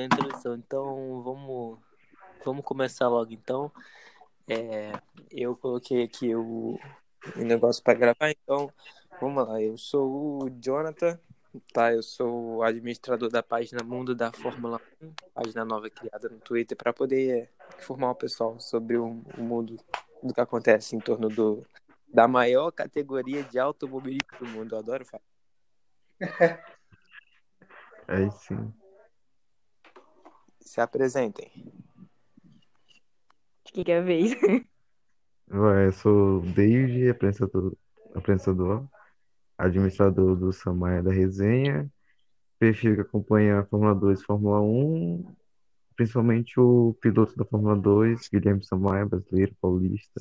a introdução. Então, vamos, vamos começar logo. Então, é, eu coloquei aqui o, o negócio para gravar. Então, vamos lá. Eu sou o Jonathan, tá? Eu sou administrador da página Mundo da Fórmula 1, página nova criada no Twitter, para poder informar o pessoal sobre o, o mundo do que acontece em torno do, da maior categoria de automobilismo do mundo. Eu adoro falar. Aí sim. Se apresentem. Quem quer ver? Ué, eu sou o David, apresentador, apresentador, administrador do Samaia da Resenha. Perfil que acompanha a Fórmula 2 e Fórmula 1, principalmente o piloto da Fórmula 2, Guilherme Samaia, brasileiro, paulista,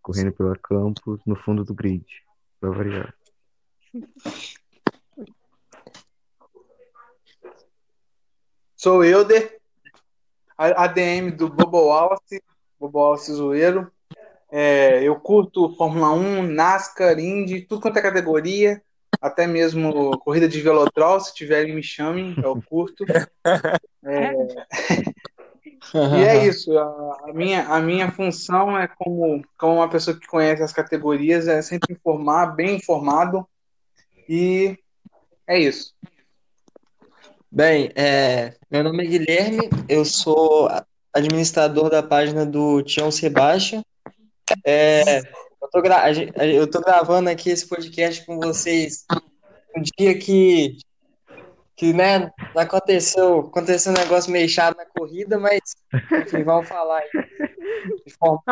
correndo pela Campos, no fundo do grid, pra variar. Sou o Euder, a- ADM do Bobo Wallace, Bobo Wallace Zoeiro. É, eu curto Fórmula 1, NASCAR, Indy, tudo quanto é categoria, até mesmo corrida de velotrol, se tiverem me chamem, eu curto. É, e é isso, a, a minha, a minha função é como, como uma pessoa que conhece as categorias, é sempre informar, bem informado, e é isso. Bem, é, meu nome é Guilherme, eu sou administrador da página do Tião Sebastião. É, eu, tô tô gravando aqui esse podcast com vocês um dia que, que né, aconteceu, aconteceu um negócio meio chato na corrida, mas enfim, vamos falar aí. De forma-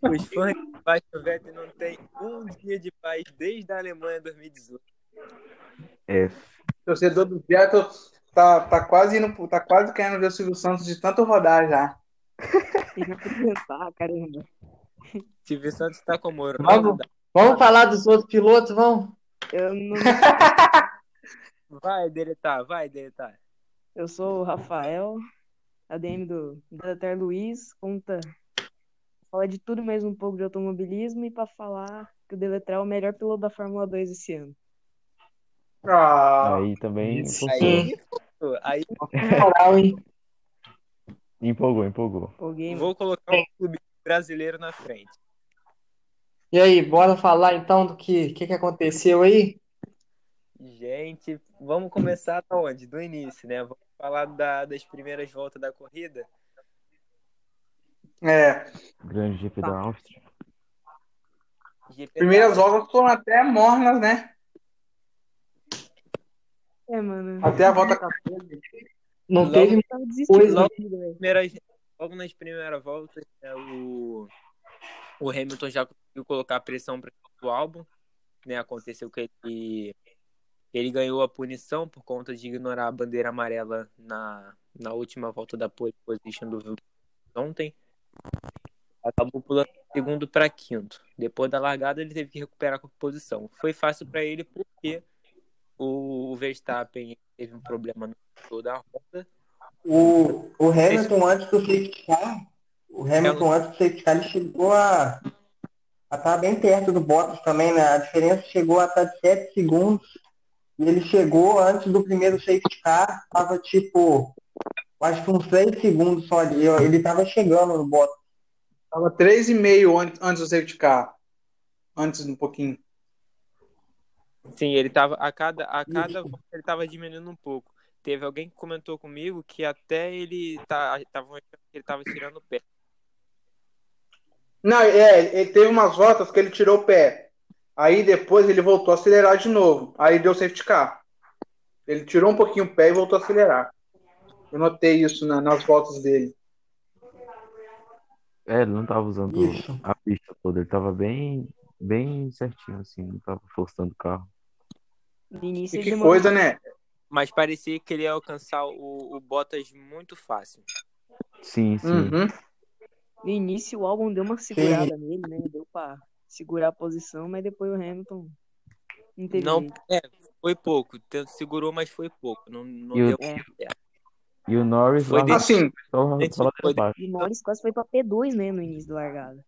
Os fãs de Sebastian Vettel não têm um dia de paz desde a Alemanha 2018. F. torcedor do Vettel tá, tá quase indo, tá quase querendo ver o Silvio Santos de tanto rodar já. Caramba. Silvio Santos tá como Vamos, vamos falar dos outros pilotos, vamos? Eu, não- Vai deletar, vai deletar. eu sou o Rafael, ADM do Deletar Luiz, conta falar de tudo mais um pouco de automobilismo e para falar que o Deletrar é o melhor piloto da Fórmula 2 esse ano. Ah, Aí também Isso. Aí Moral, hein? Empolgou, empolgou. Game. vou colocar um clube brasileiro na frente. E aí, bora falar então do que, que, que aconteceu aí? Gente, vamos começar da onde? Do início, né? Vamos falar da- das primeiras voltas da corrida. é. Grande GP da Áustria. GP Primeiras da- voltas foram até mornas, né? É, mano. Até a volta 14. Não Logo- teve Eu tava desistindo Pois da é. corrida, velho. primeiras, logo nas primeiras voltas, né, o, o Hamilton já conseguiu colocar pressão para o álbum. Né, aconteceu que ele, ele ganhou a punição por conta de ignorar a bandeira amarela na, na última volta da pole position do ontem. Acabou pulando de segundo para quinto. Depois da largada, ele teve que recuperar a posição. Foi fácil para ele porque o, Verstappen teve um problema no motor da roda. O, o Hamilton, antes do safety car, o Hamilton, antes do safety car, ele chegou a a estar bem perto do Bottas também, né? A diferença chegou a estar de 7 segundos. E ele chegou antes do primeiro safety car, tava tipo, acho que uns 3 segundos só ali. Ele tava chegando no Bottas. Tava 3,5 antes, antes do safety car. Antes um pouquinho. Sim, ele tava a cada a cada volta ele tava diminuindo um pouco. Teve alguém que comentou comigo que até ele tá tava achando que ele tava tirando o pé. Não, é, ele teve umas voltas que ele tirou o pé. Aí depois ele voltou a acelerar de novo. Aí deu safety car. Ele tirou um pouquinho o pé e voltou a acelerar. Eu notei isso na- nas voltas dele. É, ele não tava usando Isso. a pista toda, ele tava bem, bem certinho, assim, não tava forçando o carro. No início E que demorou coisa, né? Mas parecia que ele ia alcançar o, o Bottas muito fácil. Sim, sim. Uhum. No início o álbum deu uma segurada nele, né? Deu pra segurar a posição, mas depois o Hamilton não teve Não, é, foi pouco. Tanto segurou, mas foi pouco. Não, não E o- deu É. certo. E o Norris Foi lá Assim, só, só foi. E o Norris quase foi pra P2, né? No início da largada.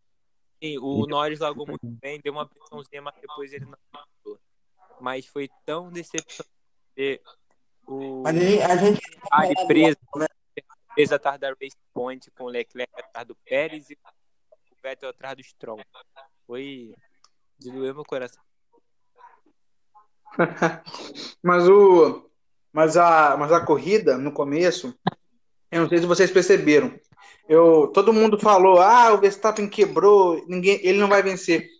Sim, o Norris largou muito bem, deu uma pressãozinha, mas depois ele não. Mas foi tão decepcionante ter o a gente, Ferrari preso, preso atrás da Race Point com o Leclerc atrás do Pérez e o Vettel atrás do Stroll. Foi de doer meu coração. Mas o mas a mas a corrida no começo, eu não sei se vocês perceberam. Eu todo mundo falou: "Ah, o Verstappen quebrou, ninguém, ele não vai vencer".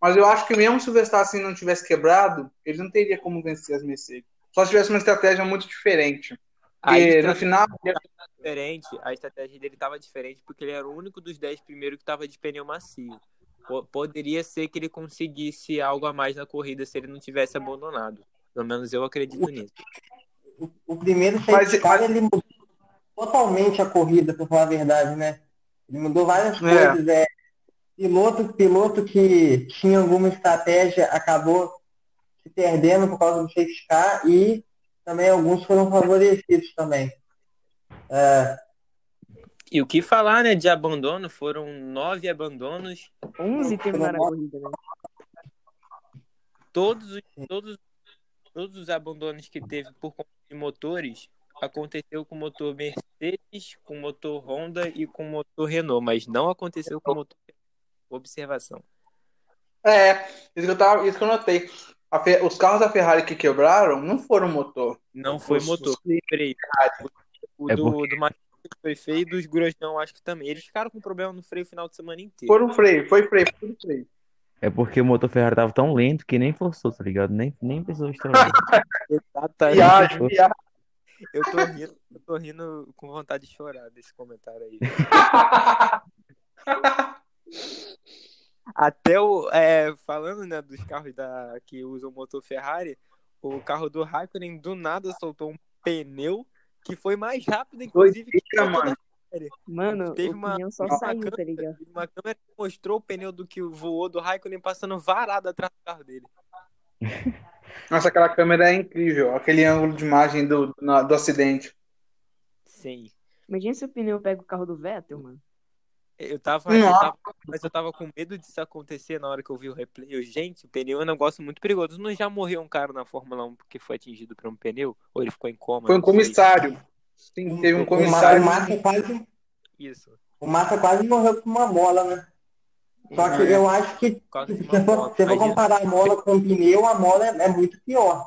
Mas eu acho que mesmo se o Verstappen não tivesse quebrado, ele não teria como vencer as Mercedes. Só se tivesse uma estratégia muito diferente. Porque no final, diferente, a estratégia dele estava diferente porque ele era o único dos 10 primeiros que estava de pneu macio. Po- Poderia ser que ele conseguisse algo a mais na corrida se ele não tivesse abandonado. Pelo menos eu acredito nisso. o, o primeiro Mas- safety car, ele mudou totalmente a corrida, pra falar a verdade, né? Ele mudou várias É. coisas. É, piloto, piloto que tinha alguma estratégia acabou se perdendo por causa do safety car e também alguns foram favorecidos também. É, E o que falar, né, de abandono? Foram nove abandonos. 11 terminaram a corrida, né? Todos os, todos, todos os abandonos que teve por conta de motores aconteceu com o motor Mercedes, com o motor Honda e com o motor Renault, mas não aconteceu com o motor Observação. é, isso que eu, tava, isso que eu notei. A Fe- os carros da Ferrari que quebraram não foram motor. Não foi Os- motor, os- freio. O É do, porque- do Matheus foi freio e dos Grosjean acho que também. Eles ficaram com problema no freio o final de semana inteiro. Foram freio, foi freio, foi freio. É porque o motor Ferrari tava tão lento que nem forçou, tá ligado? Nem, nem precisou estourar. Exatamente. Viagem, viagem. Eu tô rindo, eu tô rindo com vontade de chorar desse comentário aí. Até o. é, falando né, dos carros da, que usam motor Ferrari, o carro do Raikkonen do nada soltou um pneu que foi mais rápido, inclusive, que o mano. Mano, Teve o uma- pneu só uma saiu, tá câmera- ligado? da- Uma câmera que mostrou o pneu do que voou do Raikkonen passando varado atrás do carro dele. Nossa, aquela câmera é incrível. Aquele ângulo de imagem do, na- do acidente. Sim. Imagina se o pneu pega o carro do Vettel, mano. Eu tava, eu tava- mas eu tava com medo disso acontecer na hora que eu vi o replay. Eu, gente, o pneu é um negócio muito perigoso. Não já morreu um cara na Fórmula 1 porque foi atingido por um pneu? Ou ele ficou em coma? Foi um comissário. Sim, teve um o, comissário. o Massa quase, Isso. o Massa quase morreu com uma mola, né? Só que É. eu acho que de se uma for, comparar a mola com o pneu, a mola é, é muito pior.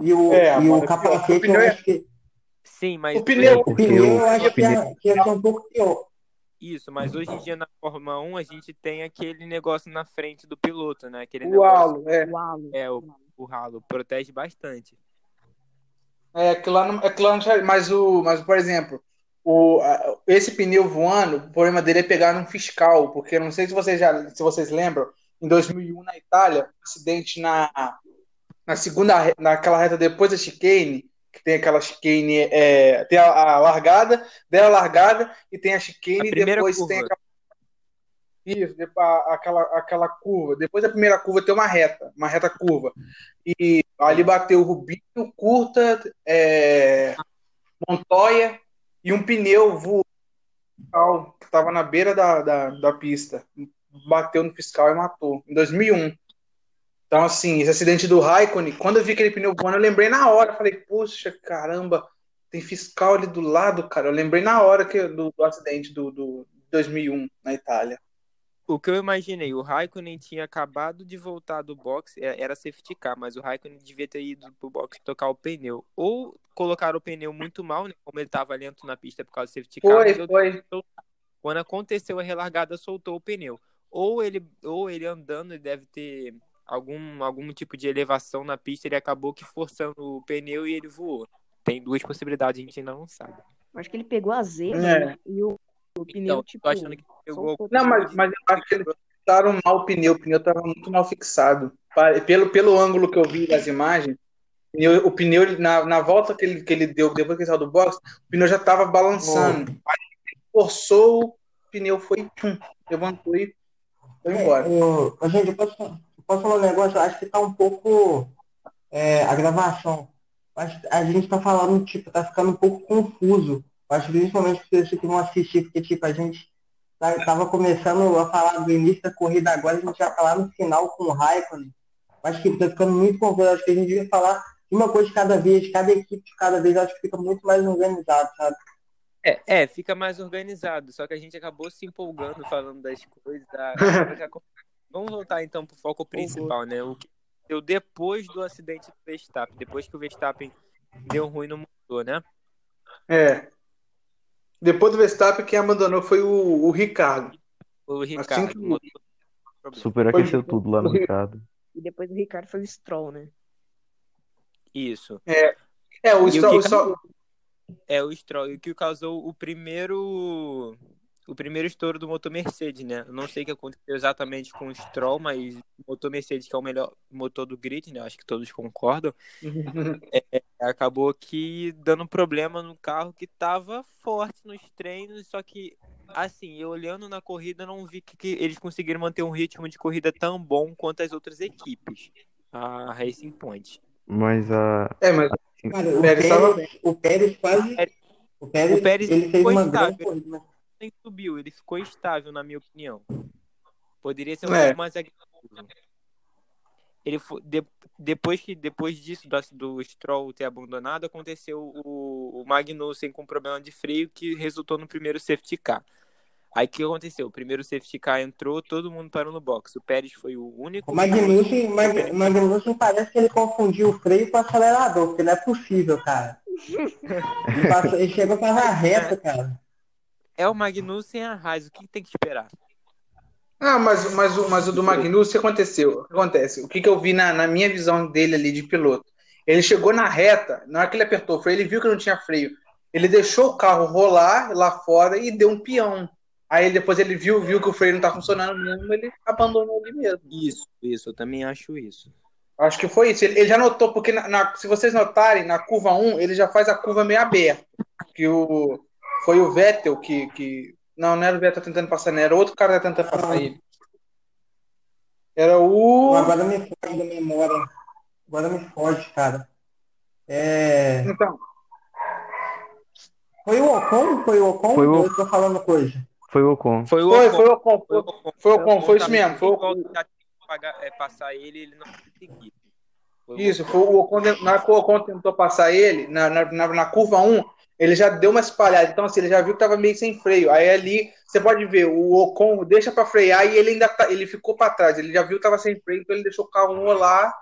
E o, É, e o é. O capacete, pneu eu é- acho que Sim, mas O pneu- o Porque pneu o- eu acho o que é, que é um pouco pior. Isso, mas hoje em dia na Fórmula 1 a gente tem aquele negócio na frente do piloto, né? Aquele O negócio, halo, é. O halo. é o, o ralo, protege bastante. É, aquilo lá não, aquilo lá não mas o, mas por exemplo, o, esse pneu voando, o problema dele é pegar num fiscal, porque eu não sei se vocês já, se vocês lembram, em 2001 na Itália, um acidente na na segunda, naquela reta depois da chicane, que tem aquela chicane, é, tem a, a largada, dela largada e tem a chicane A e depois curva. tem aquela isso, aquela, aquela curva. Depois da primeira curva tem uma reta, uma reta curva. E ali bateu o Rubinho, Curta, é, Montoya e um pneu voou que estava na beira da, da, da pista. Bateu no fiscal e matou. Em 2001. Então, assim, esse acidente do Raikkonen, quando eu vi aquele pneu voando, eu lembrei na hora. Falei, poxa, caramba, tem fiscal ali do lado, cara. Eu lembrei na hora que, do, do acidente do, do 2001 na Itália. O que eu imaginei, o Raikkonen tinha acabado de voltar do box, é- era safety car, mas o Raikkonen devia ter ido pro box tocar o pneu. Ou colocaram o pneu muito mal, né? Como ele tava lento na pista por causa do safety car. Foi, foi. Quando aconteceu a relargada, soltou o pneu. Ou ele, ou ele andando, ele deve ter algum, algum tipo de elevação na pista, ele acabou que forçando o pneu e ele voou. Tem duas possibilidades, a gente ainda não sabe. Eu acho que ele pegou a zebra É. né? e o, o pneu, Então, tipo. achando que pegou soltou. Não, mas, mas eu acho que eles fixaram mal o pneu. O pneu estava muito mal fixado. Pelo, pelo ângulo que eu vi das imagens, o pneu, o pneu, ele- na, na volta que ele, que ele deu, depois que ele saiu do box, o pneu já estava balançando. Aí ele forçou, o pneu foi, levantou e foi embora. Ô, ô, gente, eu posso, eu posso falar um negócio? Eu acho que tá um pouco é, a gravação. Que a gente tá falando, tipo, tá ficando um pouco confuso. Eu acho que principalmente vocês que vão assistir, porque, tipo, a gente tá- tava começando a falar do início da corrida agora, a gente vai falar no final com o Raikkonen. Eu Acho que tá ficando muito confuso. Acho que a gente devia falar uma coisa de cada vez, cada equipe de cada vez, acho que fica muito mais organizado, sabe? É, é, fica mais organizado, só que a gente acabou se empolgando falando das coisas. da- Vamos voltar então pro foco principal, né? O que deu depois do acidente do Verstappen, depois que o Verstappen deu ruim no motor, né? É. Depois do Verstappen, quem abandonou foi o, o Ricardo. O Ricardo. que- o motor- problema. Superaqueceu Foi- tudo lá no Ricardo. E depois do Ricardo foi o Stroll, né? Isso. É, o E o Stroll, que- o Stroll- É o Stroll, o que causou o primeiro o primeiro estouro do motor Mercedes, né? Eu não sei o que aconteceu exatamente com o Stroll, mas o motor Mercedes, que é o melhor motor do grid, né? Acho que todos concordam. acabou que dando problema no carro que tava forte nos treinos, só que assim, eu olhando na corrida não vi que, que eles conseguiram manter um ritmo de corrida tão bom quanto as outras equipes. A Racing Point. Mas a. É, mas Cara, o Pérez Pérez, tava o Pérez quase. O Pérez, O Pérez ele fez foi uma grande corrida, nem subiu, ele ficou estável, na minha opinião. Poderia ser um É. pouco mais agressivo. Ele foi, de- depois que depois disso do, do Stroll ter abandonado, aconteceu o, o Magnussen com problema de freio que resultou no primeiro safety car. Aí o que aconteceu? O primeiro safety car entrou, todo mundo parou no box. O Pérez foi o único. O Magnussen, Mag, Magnussen parece que ele confundiu o freio com o acelerador, porque não é possível, cara. Ele, passou- ele chegou para a reta, cara. É o Magnussen e a Haas. O que tem que esperar? Ah, mas, mas, o, mas o do Magnus, o que aconteceu? O que acontece? O que, que eu vi na, na minha visão dele ali de piloto? Ele chegou na reta, na hora que ele apertou o freio, ele viu que não tinha freio. Ele deixou o carro rolar lá fora e deu um peão. Aí depois ele viu, viu que o freio não tá funcionando mesmo, ele abandonou ali mesmo. Isso, isso, eu também acho isso. Acho que foi isso. Ele, ele já notou, porque na- na- se vocês notarem, na curva 1, ele já faz a curva meio aberta. Que o, foi o Vettel que, que. Não, não era o Vettel tentando passar, não. Era outro cara que tentando passar ele. Era o. Agora me foge da memória. Agora me foge, cara. É... Então, Foi o Ocon? Foi o Ocon? Foi o- Ou Eu tô falando coisa. Foi o Ocon. Foi o foi, Ocon. foi o Ocon. Foi o Ocon. foi o Ocon, foi isso mesmo. Foi o Ocon. é, passar ele, ele não conseguiu. Isso, foi o Ocon, na hora que o Ocon tentou passar ele, na, na, na, na curva 1, ele já deu uma espalhada. Então, assim, ele já viu que tava meio sem freio. Aí ali, você pode ver, o Ocon deixa pra frear e ele ainda tá, ele ficou pra trás. Ele já viu que tava sem freio, então ele deixou o carro rolar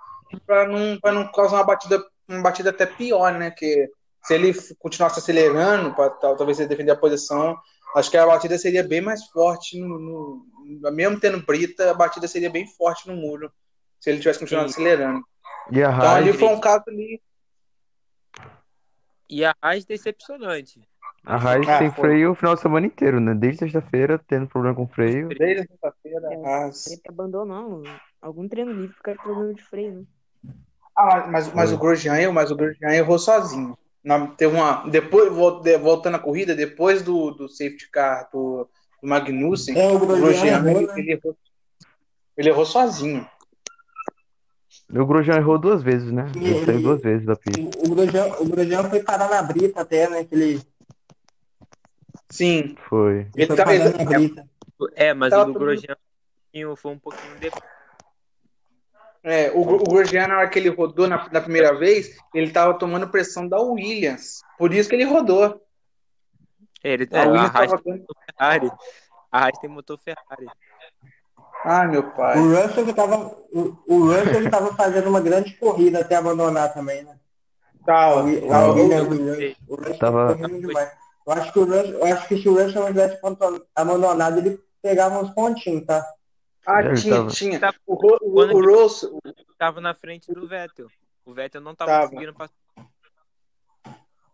pra não, pra não causar uma batida, uma batida até pior, né? Que se ele continuasse acelerando, pra, tal- talvez ele defender a posição, acho que a batida seria bem mais forte no, no- mesmo tendo brita, a batida seria bem forte no muro. Se ele tivesse continuado Sim. acelerando. E a Então ali foi um caso ali. E a Haas decepcionante. a Haas Ah, tem foi. freio o final de semana inteiro, né? Desde sexta-feira, tendo problema com freio. Desde a sexta-feira. É. as- Ele abandonou algum treino livre por causa de problema de freio, né? Ah, mas, mas o Grosjean, mas o Grosjean errou sozinho. Na, teve uma, depois, vol- de- voltando à corrida, depois do, do safety car do, do Magnussen, É, o Grosjean errou, ele, né? ele errou, ele errou sozinho. O Grosjean errou duas vezes, né? Ele Ele- saiu duas vezes da pista. O, Grosjean, o Grosjean foi parar na brita até, né? Que ele, Sim. Foi. ele Ele foi ele- na brita. É, mas Tava o do Grosjean foi um pouquinho depois. É, o, o Grosjean, na hora que ele rodou na, na primeira vez, ele estava tomando pressão da Williams. Por isso que ele rodou. Ele, A é, a Williams Haas tava tem dando- motor Ferrari. A Haas tem motor Ferrari. Ah, meu pai. O Russell que tava, o, o Russell que tava fazendo uma grande corrida até abandonar também, né? Tava. Williams, o Russell, o Russell Tava- correndo demais. Eu acho que o Russell, eu acho que se o Russell não tivesse abandon- abandonado, ele pegava uns pontinhos, tá? Ah, Ele tinha, tava- tinha. O, o, Quando o ele- Russell, Tava na frente do Vettel. O Vettel não tava, Tava. conseguindo passar.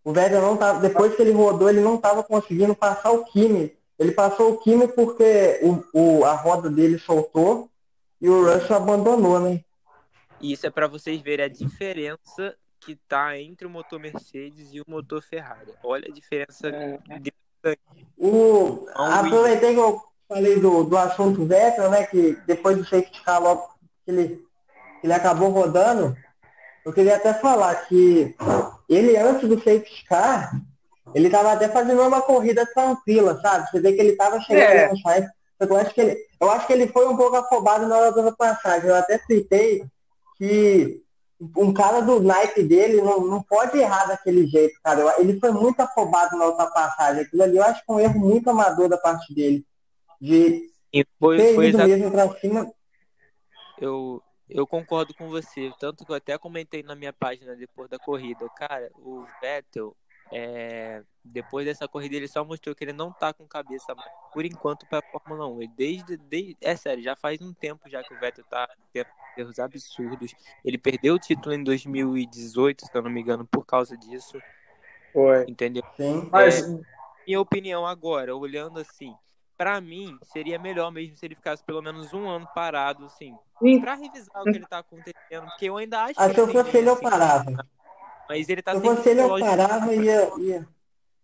O Vettel não tava, depois que ele rodou, ele não tava conseguindo passar o Kimi. Ele passou o Kimi porque o, o, a roda dele soltou e o Russell abandonou, né? E isso é pra vocês verem a diferença que tá entre o motor Mercedes e o motor Ferrari. Olha a diferença É. de O, o aproveitei que eu falei do, do assunto Vettel, né? Que depois do safety car logo que ele, que ele acabou rodando, eu queria até falar que ele antes do safety car, ele tava até fazendo uma corrida tranquila, sabe? Você vê que ele tava chegando É. no site. Eu acho, que ele, eu acho que ele foi um pouco afobado na hora da passagem. Eu até citei que um cara do naipe dele não, não pode errar daquele jeito, cara. Ele foi muito afobado na ultrapassagem. Aquilo ali eu acho que é um erro muito amador da parte dele. De E foi, ter foi ido exatamente. mesmo pra cima. Eu, eu concordo com você. Tanto que eu até comentei na minha página depois da corrida. Cara, o Vettel, é, depois dessa corrida, ele só mostrou que ele não tá com cabeça mais, por enquanto, pra Fórmula 1. Ele desde, desde. É sério, já faz um tempo já que o Vettel tá tendo erros absurdos. Ele perdeu o título em 2018, se eu não me engano, por causa disso. Foi. Entendeu? Sim. Mas, Minha opinião agora, olhando assim, pra mim, seria melhor mesmo se ele ficasse pelo menos um ano parado, assim, Sim. pra revisar o que ele tá acontecendo, porque eu ainda acho Ah, que eu ele ele, eu assim, parava. Mas ele tá Se eu psicológico. parava e ia, ia,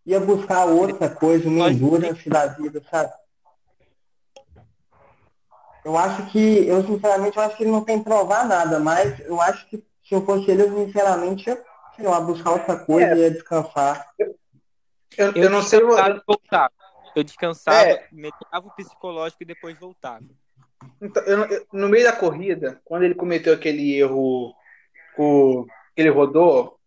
ia buscar outra coisa, uma endurance da vida, sabe? Eu acho que, eu sinceramente, eu acho que ele não tem que provar nada, mas eu acho que se eu fosse ele, eu sinceramente ia, sei lá, buscar outra coisa e ia descansar. eu, eu Eu, não sei. voltava. Eu descansava, É. melhorava o psicológico e depois voltava. Então, eu não- eu- no meio da corrida, quando ele cometeu aquele erro, o, que ele rodou,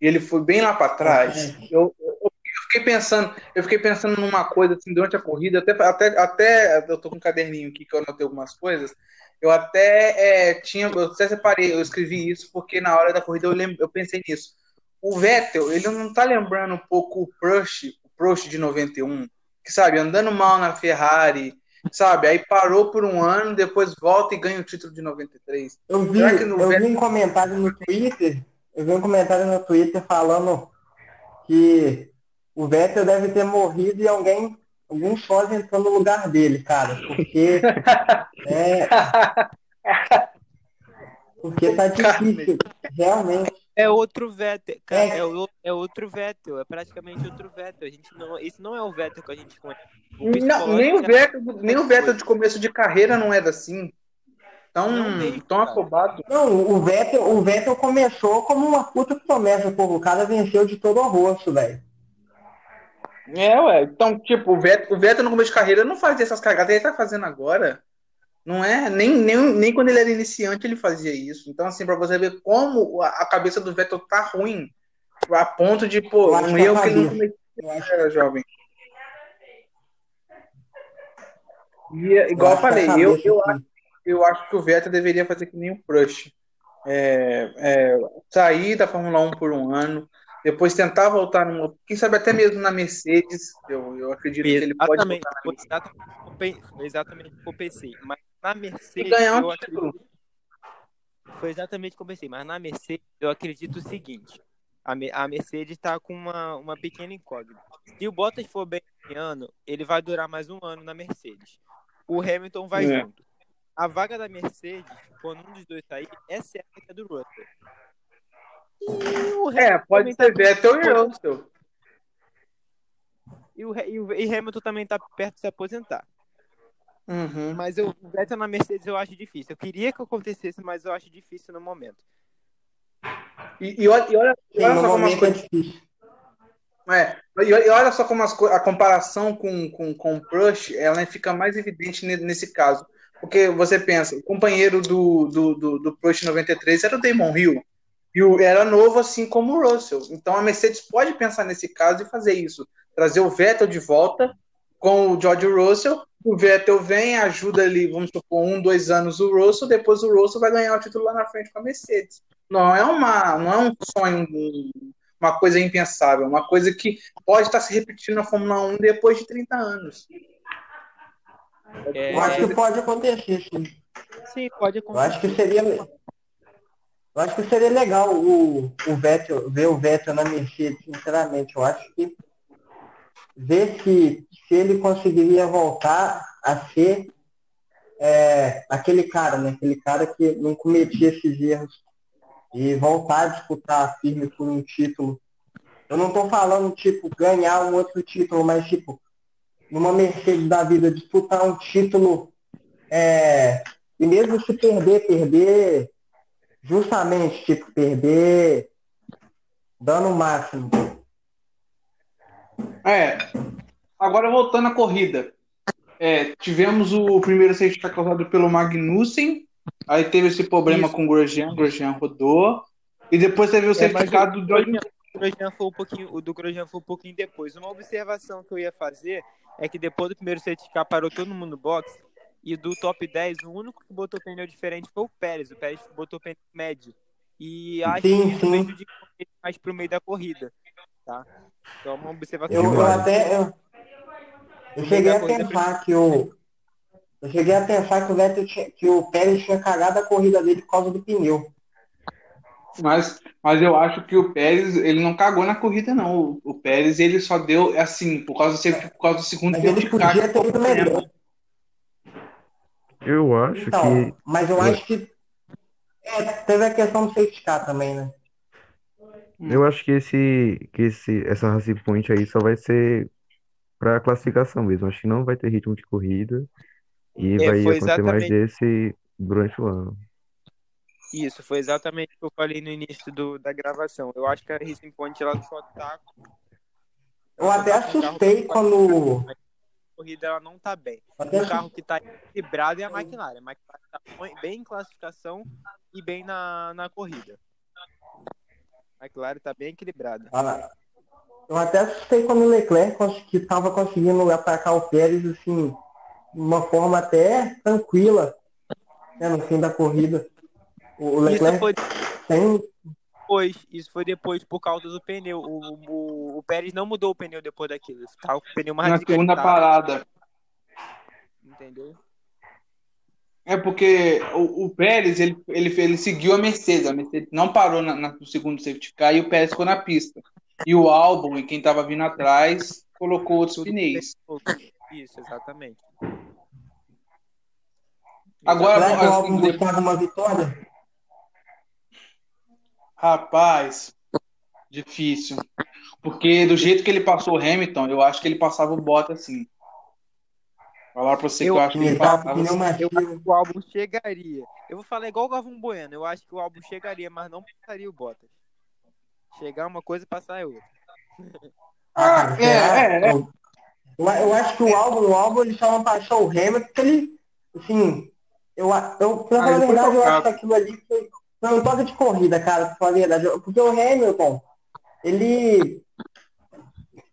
e ele foi bem lá para trás, eu, eu- eu fiquei pensando, eu fiquei pensando numa coisa assim durante a corrida, até, até, até eu tô com um caderninho aqui que eu anotei algumas coisas. Eu até é, tinha, eu até separei, eu escrevi isso porque na hora da corrida eu, lem, eu pensei nisso. O Vettel, ele não tá lembrando um pouco o Prost, o Prost de 91, que sabe, andando mal na Ferrari, sabe? Aí parou por um ano, depois volta e ganha o título de 93. Eu vi, eu vi um comentário no Twitter, eu vi um comentário no Twitter falando que o Vettel deve ter morrido e alguém, algum sósia entrou no lugar dele, cara, porque é, porque tá difícil, realmente. É outro Vettel, cara, É. é, o- é outro Vettel, é praticamente outro Vettel. A gente não, esse não é o Vettel que a gente conhece. O Não, nem o é- Vettel, nem o Vettel de começo de carreira não era assim. Tão, Não tão afobado. Não, o Vettel, o Vettel começou como uma puta promessa, pô, o cara venceu de todo o rosto, velho. É, ué. Então, tipo, o Vettel, o Vettel no começo de carreira não fazia essas cagadas, ele tá fazendo agora. Não é? Nem, nem, nem quando ele era iniciante ele fazia isso. Então, assim, pra você ver como a, a cabeça do Vettel tá ruim, a ponto de, pô, um erro que ele não cometia era jovem. E, é, igual eu falei, eu, eu, acho, eu acho que o Vettel deveria fazer que nem o Prost. É, é, sair da Fórmula 1 por um ano, depois tentar voltar numa, quem sabe até mesmo na Mercedes. Eu, eu acredito que ele pode Exatamente, voltar na Mercedes. exatamente, o que eu pe- foi exatamente o que eu pensei. Mas na e Mercedes, ganhar eu um acredito, foi exatamente o que eu pensei. Mas na Mercedes, eu acredito o seguinte: a, a Mercedes está com uma, uma pequena incógnita. Se o Bottas for bem esse ano, ele vai durar mais um ano na Mercedes. O Hamilton vai É. junto. A vaga da Mercedes, quando um dos dois sair, é certa que é do Russell. E o É, pode também tá ser Vettel e. E o, e o e Hamilton também tá perto de se aposentar. Uhum. Mas eu, o Vettel na Mercedes eu acho difícil. Eu queria que acontecesse, mas eu acho difícil no momento. E, e olha, e olha, Sim, olha só como as é coisas. É, e olha só como as co- a comparação com, com, com o Crush ela fica mais evidente ne- nesse caso. Porque você pensa, o companheiro do, do, do, do Prost 93 era o Damon Hill. E o, era novo assim como o Russell. Então a Mercedes pode pensar nesse caso e fazer isso. Trazer o Vettel de volta com o George Russell. O Vettel vem, ajuda ali, vamos supor, um, dois anos o Russell. Depois o Russell vai ganhar o título lá na frente com a Mercedes. Não é, uma, não é um sonho, um- uma coisa impensável. Uma coisa que pode estar se repetindo na Fórmula 1 depois de 30 anos. É, Eu acho que pode acontecer, sim. sim, pode Eu acho acontecer. que seria. Eu acho que seria legal o, o Vettel, ver o Vettel na Mercedes, sinceramente. Eu acho que ver se, se ele conseguiria voltar a ser é, aquele cara, né? Aquele cara que não cometia esses erros e voltar a disputar firme por um título. Eu não tô falando, tipo, ganhar um outro título, mas, tipo, numa Mercedes da vida, disputar um título é, e mesmo se perder, perder justamente, tipo, perder dando o máximo. É. Agora voltando à corrida. É, tivemos o primeiro safety car causado pelo Magnussen. Aí teve esse problema Isso. com o Grosjean. O Grosjean rodou. E depois teve o É, certificado o do Grosjean, o Grosjean foi um pouquinho, o do Grosjean foi um pouquinho depois. Uma observação que eu ia fazer é que depois do primeiro certificado parou todo mundo no box e do top 10, o único que botou pneu diferente foi o Pérez. O Pérez botou pneu médio. E acho Sim, que sim. prejudicou mais pro meio da corrida, tá? Então, uma observação. Eu, eu até. Eu, eu cheguei a pensar que o. Eu cheguei a pensar que o Vettel tinha- que o Pérez tinha cagado a corrida dele por causa do pneu. Mas, mas eu acho que o Pérez, ele não cagou na corrida, não. O, Pérez, ele só deu, assim, por causa, do- por causa do segundo Mas ele podia ter ido melhor. Eu acho Então, que. mas eu acho que. É, teve a questão do safety car também, né? Eu acho que esse, que esse, essa Racing Point aí só vai ser pra classificação mesmo. Acho que não vai ter ritmo de corrida e É, vai acontecer mais exatamente- desse durante o ano. Isso, foi exatamente o que eu falei no início do, da gravação. Eu acho que a Racing Point ela só tá. Eu até tá assustei pra- quando. A corrida ela não tá bem. até O carro que tá equilibrado é a McLaren. A McLaren tá bem em classificação e bem na, na corrida. A McLaren tá bem equilibrada. Ah, Eu até assustei quando o Leclerc que estava conseguindo atacar o Pérez assim, de uma forma até tranquila, né, no fim da corrida. O o Isso Leclerc foi tem. depois, isso foi depois por causa do pneu. O, o, o Pérez não mudou o pneu depois daquilo. Com o pneu mais Na segunda parada. Entendeu? É porque o, o Pérez, ele, ele, ele seguiu a Mercedes. A Mercedes não parou na, na- no segundo safety car e o Pérez ficou na pista. E o Albon e quem estava vindo atrás colocou outros Tudo pneus. Isso, exatamente. Agora, que o álbum depois- buscava uma vitória? Rapaz, difícil. Porque do jeito que ele passou o Hamilton, eu acho que ele passava o Bottas assim. Falar pra você que Eu- eu acho que ele passava. pneu assim. macio. Eu acho que o álbum chegaria. Eu vou falar igual o Galvão Bueno. Eu acho que o álbum chegaria, mas não passaria o Bottas. Chegar uma coisa e passar é outra. Ah, é, será? é, é. Eu, eu acho que o álbum, o álbum ele só não passou o Hamilton porque ele, assim, eu, eu pra Ah, falar a verdade, eu acho que aquilo ali foi, foi um toque de corrida, cara, pra falar a verdade. Porque o Hamilton, ele,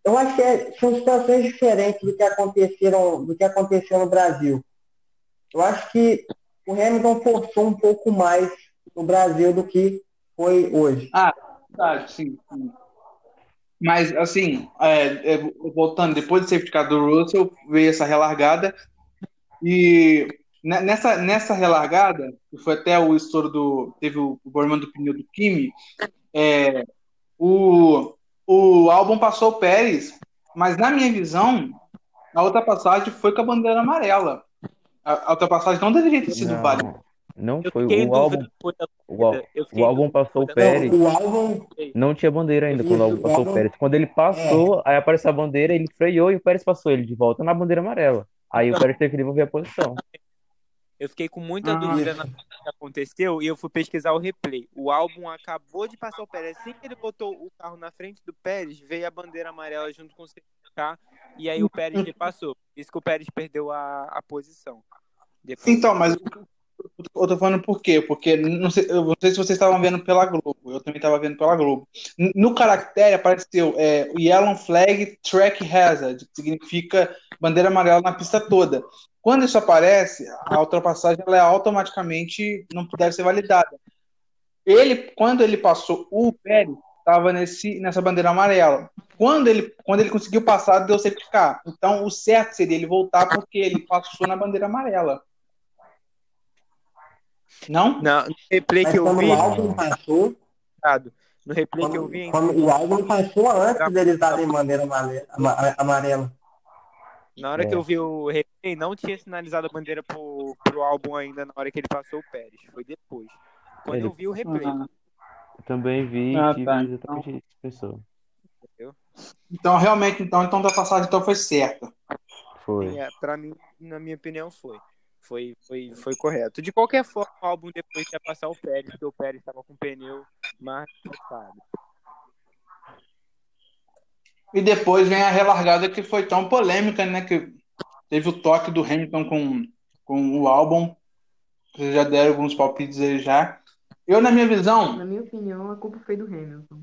eu acho que é- são situações diferentes do que aconteceram, do que aconteceu no Brasil. Eu acho que o Hamilton forçou um pouco mais no Brasil do que foi hoje. Verdade, sim, sim. Mas, assim, é, é, voltando, depois do safety car do Russell, veio essa relargada. E nessa, nessa relargada, que foi até o estouro do. Teve o, o problema do pneu do Kimi, é, o, o álbum passou o Pérez, mas na minha visão, a ultrapassagem foi com a bandeira amarela. A, a ultrapassagem não deveria ter sido válida. Não, foi o álbum. O, álbum passou o Pérez. Não, o álbum, Não tinha bandeira ainda quando o álbum passou o Pérez. Quando ele passou, aí apareceu a bandeira, ele freou e o Pérez passou ele de volta na bandeira amarela. Aí o. Pérez teve que devolver a posição. Eu fiquei com muita Ah, dúvida na que aconteceu e eu fui pesquisar o replay. O álbum acabou de passar o Pérez. Assim que ele botou o carro na frente do Pérez, veio a bandeira amarela junto com o CK e aí o Pérez repassou. Isso que o Pérez perdeu a, a posição. Depois- Então, mas eu tô falando por quê? Porque não sei, eu não sei se vocês estavam vendo pela Globo, eu também estava vendo pela Globo. No caractere apareceu é, Yellow Flag Track Hazard, que significa bandeira amarela na pista toda. Quando isso aparece, a ultrapassagem ela é automaticamente não deve ser validada. Ele, quando ele passou o Pérez, estava nessa bandeira amarela. Quando ele, quando ele conseguiu passar, deu safety. Então, o certo seria ele voltar porque ele passou na bandeira amarela. Não? Na- no replay mas que eu quando vi, o álbum passou, no replay que eu vi, quando, quando o álbum passou antes deles darem bandeira amare- ama- amarela. na hora É. que eu vi o replay, não tinha sinalizado a bandeira pro, pro álbum ainda na hora que ele passou o Pérez. Foi depois. Quando Ele- eu vi o replay. Ah. Eu também vi Ah, e tive tá. exatamente isso que pensou. Então, realmente, então, então a passagem então foi certa. Foi. É, pra mim, na minha opinião, foi. Foi, foi, foi correto. De qualquer forma, o álbum depois ia passar o Pérez, porque o Pérez estava com o pneu mais. E depois vem a relargada que foi tão polêmica, né? Que teve o toque do Hamilton com, com o álbum. Vocês já deram alguns palpites aí já. Eu, na minha visão, Na minha opinião, a culpa foi do Hamilton.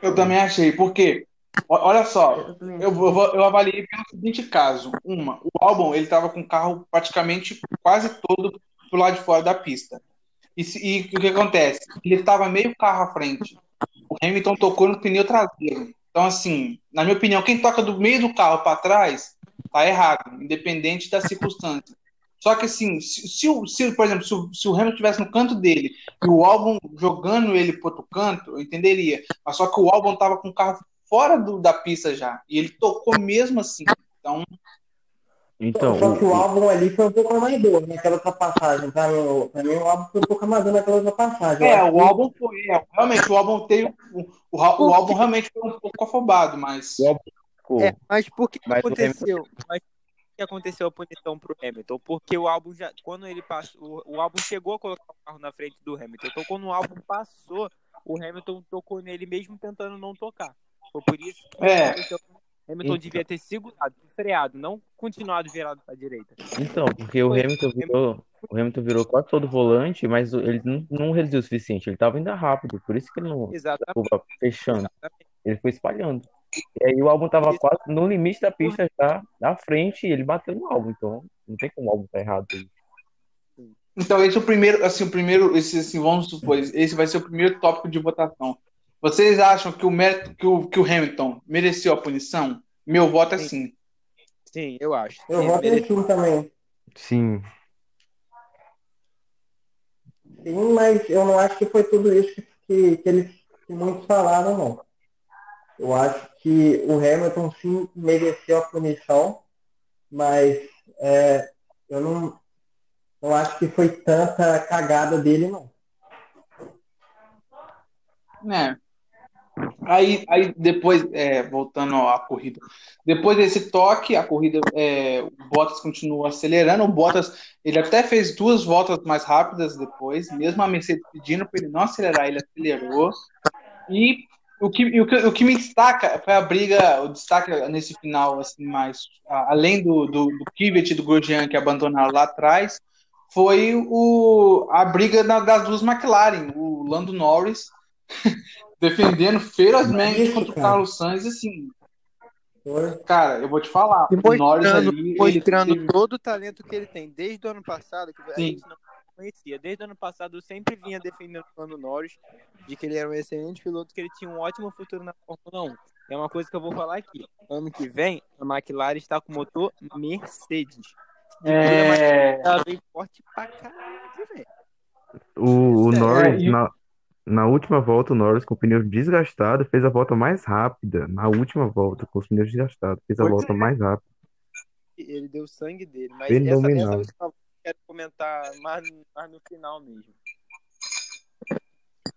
eu também achei. Por quê? O- Olha só, Eu eu, eu, avaliei pelo seguinte caso. Uma, o álbum, ele tava com o carro praticamente quase todo pro lado de fora da pista. E, e o que acontece? Ele estava meio carro à frente. O Hamilton tocou no pneu traseiro. Então, assim, na minha opinião, quem toca do meio do carro para trás tá errado, independente da circunstância. Só que, assim, se, se o- se, por exemplo, se o, se o Hamilton estivesse no canto dele e o álbum jogando ele pro outro canto, eu entenderia. Mas só que o álbum tava com o carro fora do- da pista já. E ele tocou mesmo assim. Então, Então, Só que o álbum ali foi um pouco amador naquela ultrapassagem, tá? Meu- Pra mim, o álbum foi um pouco amador naquela ultrapassagem. Eu é, o álbum foi. é, realmente, o álbum tem. O, o, o álbum realmente foi um pouco afobado, mas. É, mas por que Mas o aconteceu? Mas por que aconteceu a punição pro Hamilton? Porque o álbum já, quando ele passou, o, o álbum chegou a colocar o carro na frente do Hamilton. Então quando o álbum passou, o Hamilton tocou nele mesmo tentando não tocar. Foi por isso que É. Hamilton Então. devia ter segurado, freado, não continuado virado para direita. Então, porque o. Hamilton virou, o Hamilton virou quase todo volante, mas ele não, não reduziu o suficiente. Ele tava ainda rápido, por isso que ele não ficou fechando. exatamente. Ele foi espalhando. E aí o álbum tava Isso. quase no limite da pista já, na frente, e ele bateu no álbum. Então, não tem como o álbum tá errado. aí. Então, esse é o primeiro, assim, o primeiro, esse, assim, vamos supor, esse vai ser o primeiro tópico de votação. Vocês acham que o mérito, que o, que o Hamilton mereceu a punição? Meu voto é sim. Sim, eu acho. Eu Sim, voto mere- em sim também. Sim. Sim, mas eu não acho que foi tudo isso que, que, que eles que muitos falaram, não. Eu acho que o Hamilton sim mereceu a punição, mas é, eu não, não acho que foi tanta cagada dele, não. É. Aí, aí depois, é, voltando à corrida, depois desse toque, a corrida, é, o Bottas continua acelerando. O Bottas, ele até fez duas voltas mais rápidas depois, mesmo a Mercedes pedindo para ele não acelerar, ele acelerou. E o que, o que, o que me destaca foi a briga, o destaque nesse final, assim, mais além do, do, do Kvyat e do Grosjean que abandonaram lá atrás, foi o, a briga da- das duas McLaren, o Lando Norris defendendo ferozmente Isso, contra o cara. Carlos Sainz, assim, Foi. cara, eu vou te falar, E o Norris mostrando, ali, mostrando teve- todo o talento que ele tem desde o ano passado, que a Sim. gente não conhecia. Desde o ano passado eu sempre vinha defendendo o Lando Norris, de que ele era um excelente piloto, que ele tinha um ótimo futuro na Fórmula 1. É uma coisa que eu vou falar aqui. Ano que vem, a McLaren está com motor Mercedes. é, Ela vem forte pra caralho vem. O, o? Norris, É, e- na, na última volta, o Norris com o pneu desgastado fez a volta mais rápida. Na última volta, com os pneus desgastados, fez a Pois volta é. mais rápida. Ele deu sangue dele. Mas essa, essa última volta eu quero comentar mais, mais no final mesmo.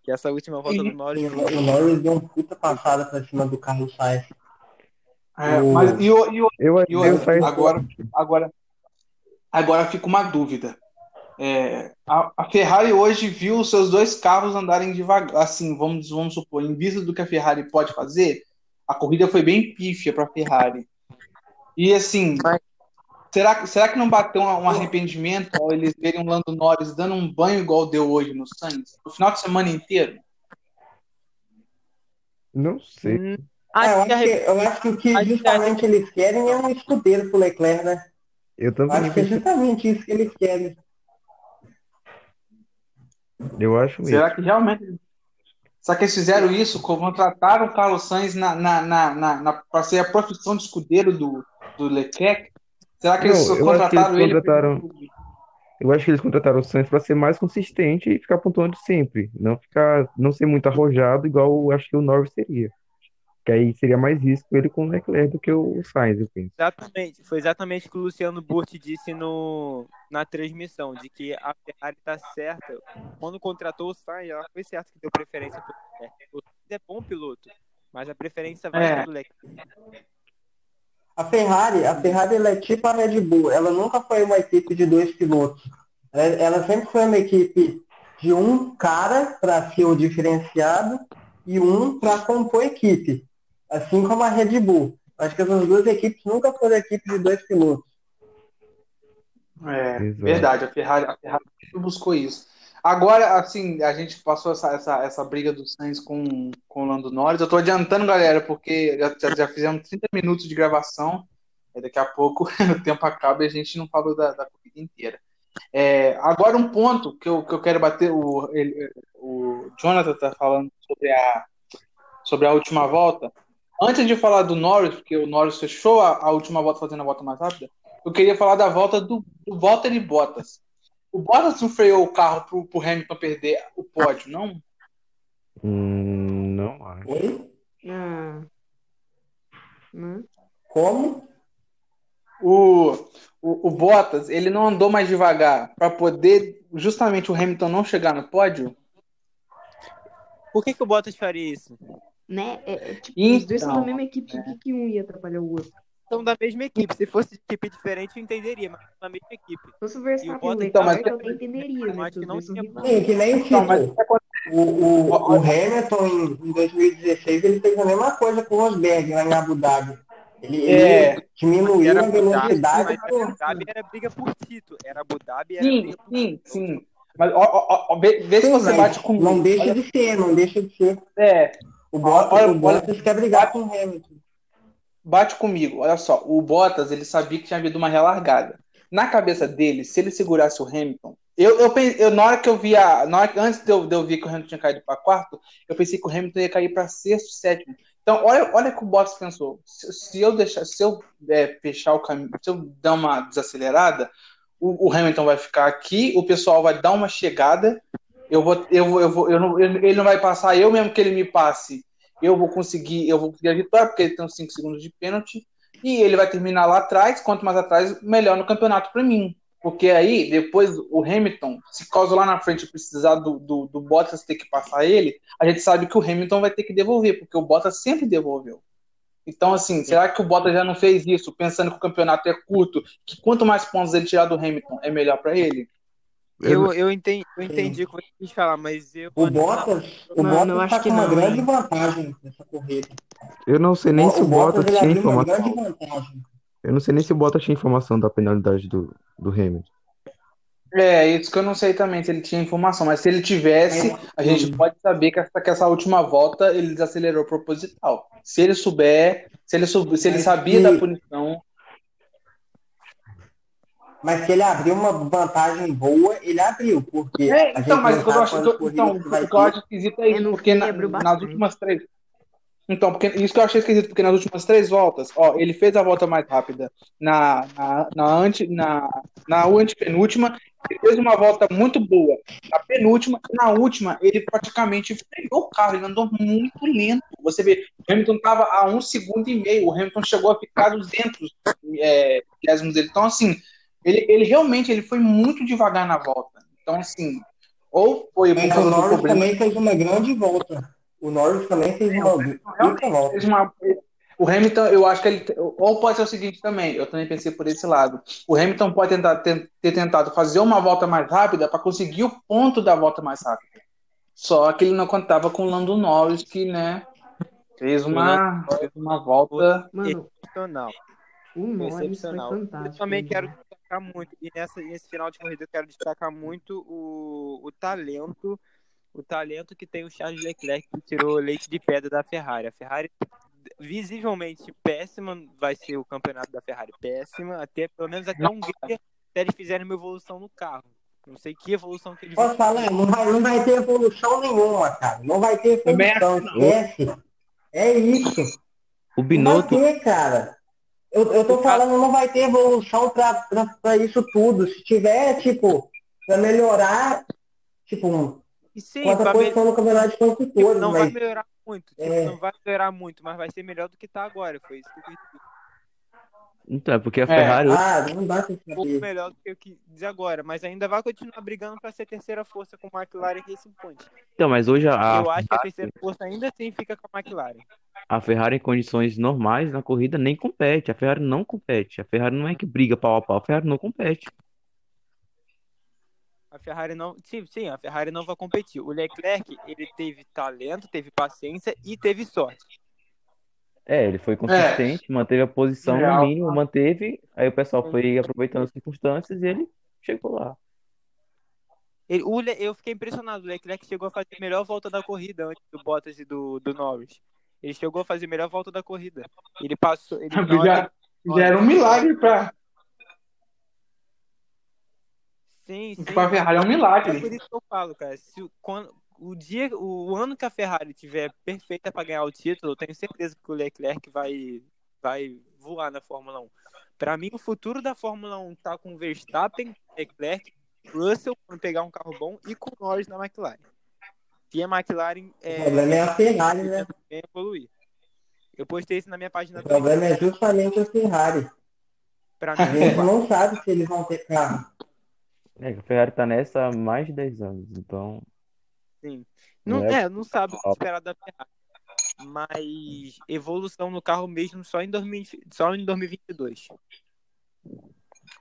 Que essa última volta do Norris o Norris deu um puta passada pra cima do Carlos Sainz. é, o- mas e, o- e o- Eu E o Sainz agora, agora, agora fica uma dúvida. É, a, a Ferrari hoje viu os seus dois carros andarem devagar, assim, vamos, vamos supor, em vista do que a Ferrari pode fazer, a corrida foi bem pífia para a Ferrari. E assim, Mas- será, que- será que não bateu um, um arrependimento ao eles verem o Lando Norris dando um banho igual deu hoje no Sainz? No final de semana inteiro? Não sei. Hum, Ah, eu, acho que acho que, arre- eu acho que o que acho que justamente eles querem é um escudeiro pro Leclerc, né? Eu também acho que é justamente isso que eles querem. Eu acho mesmo. Será que realmente. Será que eles fizeram isso? Contrataram o Carlos Sainz na, na, na, na, na, para ser a profissão de escudeiro do, do Leclerc? Será que eles Não, eu acho que eles contrataram ele? contrataram- Eu acho que eles contrataram o Sainz para ser mais consistente e ficar pontuando sempre, não ficar, não ser muito arrojado igual eu acho que o Norris seria. Que aí seria mais risco ele com o Leclerc do que o Sainz, eu penso. Exatamente, foi exatamente o que o Luciano Burti disse no, na transmissão, de que a Ferrari está certa. Quando contratou o Sainz, ela foi certa que deu preferência para o Leclerc. O Sainz é bom piloto, mas a preferência vai É. para o Leclerc. A Ferrari, a Ferrari ela é tipo a Red Bull, ela nunca foi uma equipe de dois pilotos. Ela, ela sempre foi uma equipe de um cara para ser o diferenciado e um para compor equipe. Assim como a Red Bull. Acho que essas duas equipes nunca foram equipe de dois pilotos. É, Exato. verdade, a Ferrari, a Ferrari sempre buscou isso. Agora, assim, a gente passou essa, essa, essa briga do Sainz com, com o Lando Norris. Eu tô adiantando, galera, porque já, já fizemos 30 minutos de gravação. Aí daqui a pouco o tempo acaba e a gente não falou da, da corrida inteira. É, agora, um ponto que eu, que eu quero bater: o, ele, o Jonathan tá falando sobre a, sobre a última volta. Antes de falar do Norris, porque o Norris fechou a, a última volta fazendo a volta mais rápida, eu queria falar da volta do, do Walter Bottas. O Bottas não freou o carro pro, pro Hamilton perder o pódio, não? Hum, não acho. Oi? Ah. Né? Como? O, o, o Bottas, ele não andou mais devagar para poder justamente o Hamilton não chegar no pódio? Por que, que o Bottas faria isso? Né? É, é, tipo, Então, os dois são da mesma equipe, por que, um ia atrapalhar o outro? São da mesma equipe. Se fosse equipe diferente, eu entenderia, mas são da mesma equipe. Se fosse o Verstappen Então, mas- eu até entenderia, né? Que não tinha-. Sim, que nem tipo, Não, mas o, o, o Hamilton em, em 2016 ele fez a mesma coisa com o Rosberg lá em Abu Dhabi. Ele, É. ele diminuiu Era a velocidade. mas. Abu Dhabi era briga por título. Era Abu Dhabi, era sim, sim, sim. Mas ó, ó, ó, vê, vê se Sim, você mas bate comigo. não deixa Olha- de ser, não deixa de ser. É, O Bottas, Olha- o Bottas quer brigar com o Hamilton. bate comigo. Olha só, o Bottas, ele sabia que tinha havido uma relargada. Na cabeça dele, se ele segurasse o Hamilton, eu, eu, eu na hora que eu via, na hora antes de eu, de eu ver que o Hamilton tinha caído para quarto, eu pensei que o Hamilton ia cair para sexto, sétimo. Então, olha, olha o que o Bottas pensou. Se, se eu deixar, se eu é, fechar o caminho, se eu dar uma desacelerada, o, o Hamilton vai ficar aqui, o pessoal vai dar uma chegada, eu vou, eu vou, eu vou, eu não, ele não vai passar, eu mesmo que ele me passe, eu vou conseguir, eu vou conseguir a vitória, porque ele tem uns 5 segundos de pênalti, e ele vai terminar lá atrás, quanto mais atrás, melhor no campeonato para mim. Porque aí, depois, o Hamilton, se caso lá na frente precisar do, do, do Bottas ter que passar ele, a gente sabe que o Hamilton vai ter que devolver, porque o Bottas sempre devolveu. Então, assim, será que o Bottas já não fez isso, pensando que o campeonato é curto, que quanto mais pontos ele tirar do Hamilton, é melhor para ele? Eu, eu, entendi, eu entendi o que você quis falar, mas eu. O Bottas, o Mano, eu Bottas acho tá que com uma não, grande hein? vantagem nessa corrida. Eu não sei nem se o Bottas ele tinha abriu uma informação. vantagem. Eu não sei nem se o Bottas tinha informação da penalidade do, do Hamilton. É, isso que eu não sei também se ele tinha informação, mas se ele tivesse, a gente pode saber que essa, que essa última volta ele desacelerou proposital. Se ele souber, se ele, sou- se ele sabia da punição, Mas se ele abriu uma vantagem boa, ele abriu, porque É, a então, gente mas o que eu acho, então, o que eu acho esquisito é isso, porque na- nas últimas três. Então, porque isso que eu achei esquisito, porque nas últimas três voltas, ó, ele fez a volta mais rápida na, na, na, ante, na, na antepenúltima, ele fez uma volta muito boa na penúltima, e na última, ele praticamente freou o carro, ele andou muito lento. Você vê, o Hamilton estava a um segundo e meio, o Hamilton chegou a ficar 200 é, milésimos dele. Então, assim, ele, ele realmente ele foi muito devagar na volta. Então, assim, ou foi Mas o Norris problema também fez uma grande volta. O Norris também fez uma puta volta. fez uma- O Hamilton, eu acho que ele. Ou pode ser o seguinte também, eu também pensei por esse lado. O Hamilton pode tentar, ter, ter tentado fazer uma volta mais rápida para conseguir o ponto da volta mais rápida. Só que ele não contava com o Lando Norris, que, né, fez uma, fez uma volta. Mano, Excepcional. o Norris foi Excepcional. fantástico. Eu também né? quero destacar muito, e nessa, nesse final de corrida eu quero destacar muito o, o talento, o talento que tem o Charles Leclerc que tirou leite de pedra da Ferrari. A Ferrari visivelmente péssima, vai ser o campeonato da Ferrari péssima, até pelo menos até a Hungria, até eles fizerem uma evolução no carro. Não sei que evolução que eles Posso falar? Não vai, não vai ter evolução nenhuma, cara. Não vai ter evolução, esquece. É isso. O Não Binotto, vai ter, cara. Eu, eu tô falando, não vai ter evolução pra isso tudo. Se tiver, tipo, pra melhorar, tipo, E sim, quanto pra a me- no campeonato de tipo, construtores, não vai mas melhorar muito, tipo, É. não vai melhorar muito, mas vai ser melhor do que tá agora. Foi isso que eu. Então, é porque a Ferrari ah, não dá pra um pouco saber. melhor do que eu quis dizer agora, mas ainda vai continuar brigando para ser terceira força com a McLaren e Racing Point. Então, mas hoje a, eu acho que a terceira força ainda assim fica com a McLaren. a Ferrari em condições normais na corrida nem compete. A Ferrari não compete. A Ferrari não é que briga pau a pau. A Ferrari não compete. A Ferrari não, sim, sim, a Ferrari não vai competir. O Leclerc, ele teve talento, teve paciência e teve sorte. É, ele foi consistente, manteve a posição no Real. mínimo, manteve. Aí o pessoal foi aproveitando as circunstâncias e ele chegou lá. Ele, o Le- eu fiquei impressionado. O Leclerc chegou a fazer a melhor volta da corrida antes do Bottas e do, do Norris. Ele chegou a fazer a melhor volta da corrida. Ele passou. Ele, hora- Já, já era um milagre para Sim, sim. a Ferrari, é um É milagre. por isso que eu falo, cara. Se, o- quando, o dia, o ano que a Ferrari tiver perfeita para ganhar o título, eu tenho certeza que o Leclerc vai, vai voar na Fórmula 1. Para mim, o futuro da Fórmula 1 tá com Verstappen, Leclerc, Russell quando pegar um carro bom e com Norris na McLaren. Se a McLaren O é, problema é a Ferrari, né? é evoluir. Eu postei isso na minha página O problema é justamente a Ferrari. Para A mim, gente não sabe se eles vão ter carro. É que a Ferrari tá nessa há mais de 10 anos, então. Sim. Não, Não é é, não sabe o que esperar da Ferrari. Mas evolução no carro mesmo só em, 2000, só em 2022.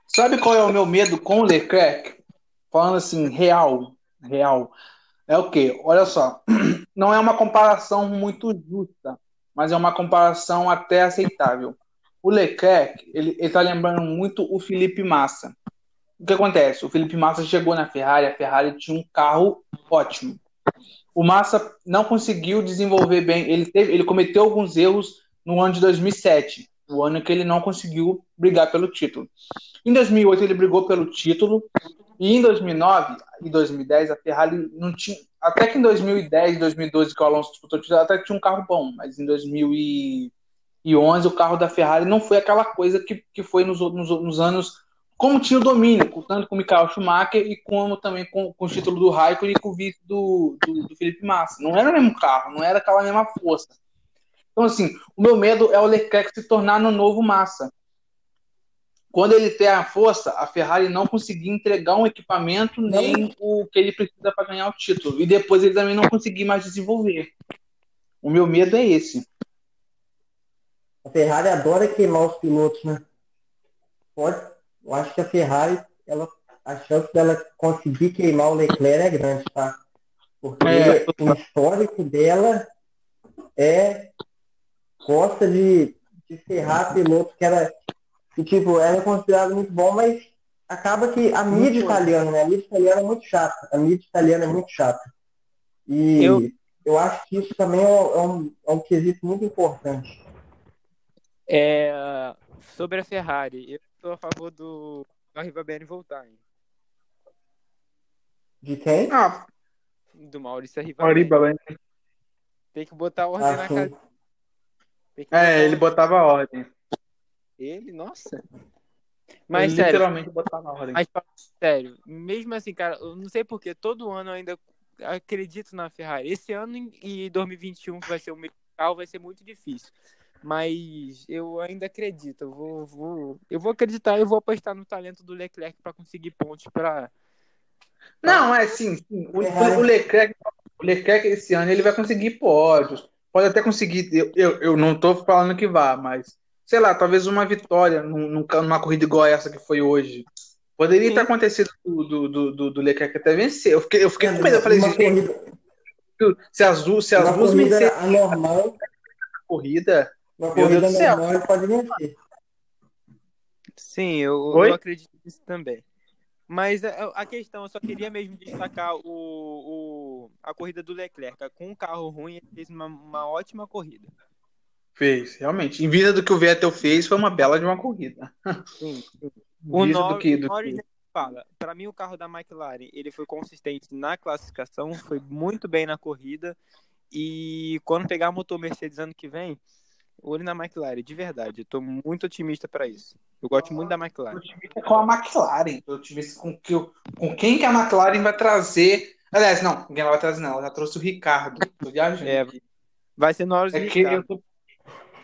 Sabe qual é o meu medo com o Leclerc? Falando assim, real, real. É o quê? Olha só, não é uma comparação muito justa, mas é uma comparação até aceitável. O Leclerc, ele, ele tá lembrando muito o Felipe Massa. O que acontece? O Felipe Massa chegou na Ferrari, a Ferrari tinha um carro ótimo. O Massa não conseguiu desenvolver bem, ele, teve, ele cometeu alguns erros no ano de 2007, o ano que ele não conseguiu brigar pelo título. Em 2008 ele brigou pelo título e em 2009 e 2010 a Ferrari não tinha, até que em 2010, 2012 que o Alonso disputou o título, até tinha um carro bom, mas em 2011 o carro da Ferrari não foi aquela coisa que, que foi nos, nos, nos anos como tinha o domínio, tanto com o Michael Schumacher e como também com, com o título do Raikkonen e com o vice do, do, do Felipe Massa. Não era o mesmo carro, não era aquela mesma força. Então, assim, o meu medo é o Leclerc se tornar no novo Massa. Quando ele ter a força, a Ferrari não conseguir entregar um equipamento nem o que ele precisa para ganhar o título. E depois ele também não conseguir mais desenvolver. O meu medo é esse. A Ferrari adora queimar os pilotos, né? Pode, eu acho que a Ferrari, ela, a chance dela conseguir queimar o Leclerc é grande, tá? Porque É. o histórico dela é gosta de, de ferrar pilotos que era que, tipo, era considerado muito bom, mas acaba que a mídia italiana, né? A mídia italiana é muito chata. A mídia italiana é muito chata. E Eu- eu, acho que isso também é um, é um, é um quesito muito importante. É, sobre a Ferrari, eu estou a favor do Arriva Bene voltar, hein? De quem? Ah, do Maurício Arriva Ariba, Bene. Tem que botar ordem Ah, na sim. casa. Tem que botar É, ele ordem. botava a ordem. Ele, nossa. Mas ele sério, literalmente botava ordem. Mas sério, mesmo assim, cara, eu não sei porque todo ano eu ainda acredito na Ferrari. Esse ano e 2021, que vai ser o meu carro, vai ser muito difícil. Mas eu ainda acredito. Eu vou, vou, eu vou acreditar e vou apostar no talento do Leclerc para conseguir pontos para. Não, é sim, sim. O, Ferrari. o Leclerc, o Leclerc esse ano ele vai conseguir pódios. Pode até conseguir. Eu, eu, eu não tô falando que vá, mas sei lá, talvez uma vitória numa corrida igual essa que foi hoje. Poderia Sim. ter acontecido do, do, do, do- Leclerc até vencer. Eu fiquei, eu fiquei com medo. Eu falei, corrida, se as duas, se as duas vencerem anormal, a corrida, uma Meu corrida normal ele pode vencer. Sim, eu, eu acredito nisso também. Mas a, a questão, eu só queria mesmo destacar o, o, a corrida do Leclerc. Com um carro ruim, ele fez uma, uma ótima corrida. fez, realmente. Em vida do que o Vettel fez, foi uma bela de uma corrida. Sim, O, Nor do que, o do Norris que- fala. Para mim, o carro da McLaren ele foi consistente na classificação, foi muito bem na corrida. E quando pegar motor Mercedes ano que vem, olho na McLaren, de verdade. Eu tô muito otimista para isso. Eu gosto muito da McLaren. otimista com a McLaren. Tô otimista com, que, com quem que a McLaren vai trazer. Aliás, não, ninguém vai trazer, não. Ela já trouxe o Ricardo. Tô viajando. É. Vai ser Norris e É que eu Ricardo. tô,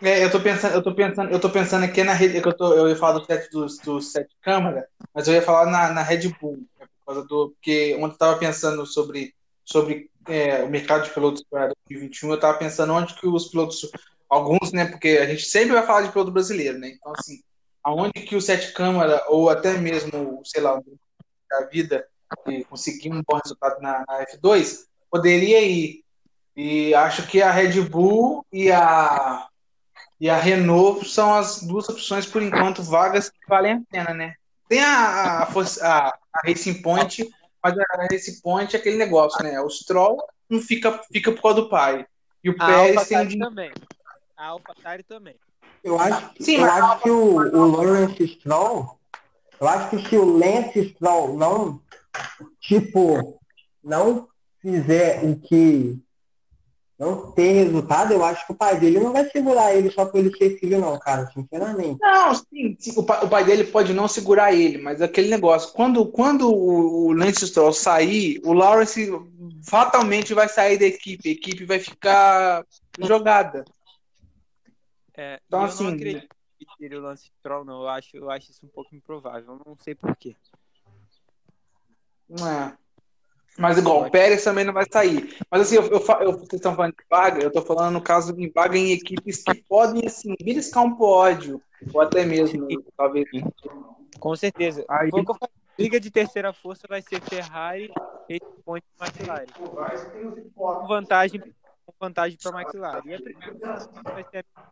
é, eu tô pensando, eu tô pensando, eu tô pensando aqui na rede, é eu, tô, eu ia falar do set dos do set câmera, mas eu ia falar na, na Red Bull, né, por causa do, porque ontem eu tava pensando sobre, sobre é, o mercado de pilotos para 2021, eu tava pensando onde que os pilotos, alguns, né, porque a gente sempre vai falar de piloto brasileiro, né, então assim, aonde que o set câmera, ou até mesmo, sei lá, da vida, conseguir um bom resultado na, na F2, poderia ir. E acho que a Red Bull e a, e a Renault são as duas opções, por enquanto, vagas que valem a pena, né? Tem a, a, a, a Racing Point, mas a Race Point é aquele negócio, né? O Stroll não fica, fica por causa do pai. E o A Pérez tem também. A AlphaTauri também. Eu acho, Sim, eu acho que o, o Lawrence Stroll, eu acho que se o Lance Stroll não, tipo, não fizer o que não ter resultado, eu acho que o pai dele não vai segurar ele só por ele ser filho, não, cara, sinceramente. Não, sim, sim, o, pai, o pai dele pode não segurar ele, mas aquele negócio, quando, quando o, o Lance Stroll sair, o Lawrence fatalmente vai sair da equipe, a equipe vai ficar jogada. É, Então, eu assim, não acredito que tire o Lance Stroll, não. Eu acho, eu acho isso um pouco improvável. Eu não sei porquê. É. Mas igual, o Pérez também não vai sair. Mas assim, eu, eu, eu- vocês estão falando de vaga, eu estou falando no caso de vaga em equipes que podem, assim, beliscar um pódio, ou até mesmo, talvez. Com certeza. Aí- Foi que eu falei. Briga de terceira força vai ser Ferrari, Point e McLaren. Com vantagem, com vantagem para McLaren. E a primeira vai ser a.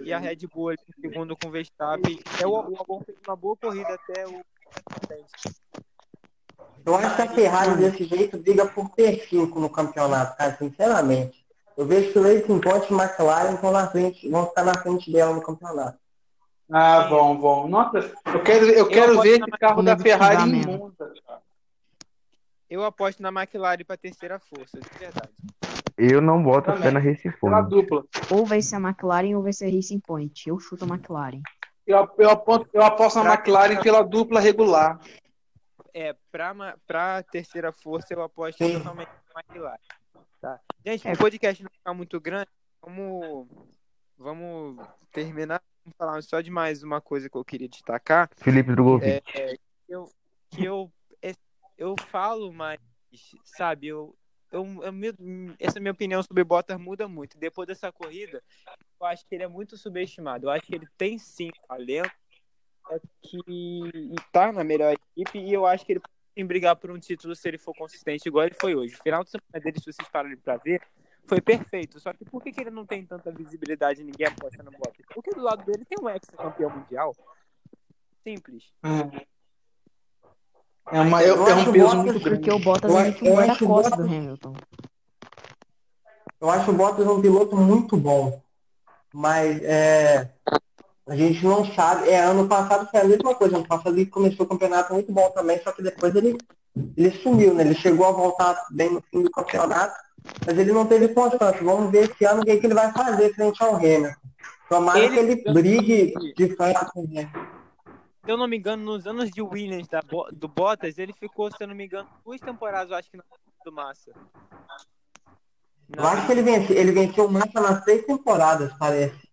e a Red Bull ali segundo com o Verstappen. É, o, o Albon fez uma boa corrida até o Eu acho que a Ferrari desse jeito briga por P5 no campeonato, cara, sinceramente. Eu vejo que o Racing Point e o McLaren vão, na frente, vão ficar na frente dela no campeonato. Ah, bom, bom. Nossa, eu quero, eu quero aposto ver esse carro da Ferrari em mesmo. Monza. Eu aposto na McLaren para terceira força, de verdade. Eu não boto Também. fé na Race Pela Point. dupla. Ou vai ser a McLaren ou vai ser a Racing Point. Eu chuto a McLaren. Eu, eu, aposto, eu aposto na McLaren pela dupla regular. É, pra, pra terceira força eu aposto Sim. totalmente na McLaren. Tá. Gente, É. o podcast não ficar muito grande, vamos, vamos terminar. Vamos falar só de mais uma coisa que eu queria destacar. Felipe Drogovic. É, eu, que eu, é- eu falo, mas, sabe, eu, eu, eu essa minha opinião sobre Bottas muda muito. Depois dessa corrida, eu acho que ele é muito subestimado. Eu acho que ele tem sim talento, é que tá na melhor equipe e eu acho que ele pode brigar por um título se ele for consistente, igual ele foi hoje. O final de semana dele, se vocês pararem pra ver, foi perfeito. Só que por que, que ele não tem tanta visibilidade e ninguém aposta no Bottas? Porque do lado dele tem um ex-campeão mundial. Simples. É, uma, é, é acho um o peso muito grande. Porque o Bottas Eu é acho- meio que eu um acho o guarda-costas do Bottas- Hamilton. Eu acho o Bottas um piloto muito bom, mas é, a gente não sabe. É, ano passado foi a mesma coisa. Ano passado ele começou o campeonato muito bom também, só que depois ele, ele sumiu, né? Ele chegou a voltar bem no fim do campeonato, mas ele não teve constância. Vamos ver esse ano o que, que ele vai fazer frente ao Hamilton. Tomara Ele- que ele brigue de frente com o Hamilton. Se eu não me engano, nos anos de Williams da do Bottas, ele ficou, se eu não me engano, duas temporadas, eu acho que na do Massa. Eu acho que ele venceu, ele venceu o Massa nas três temporadas, parece.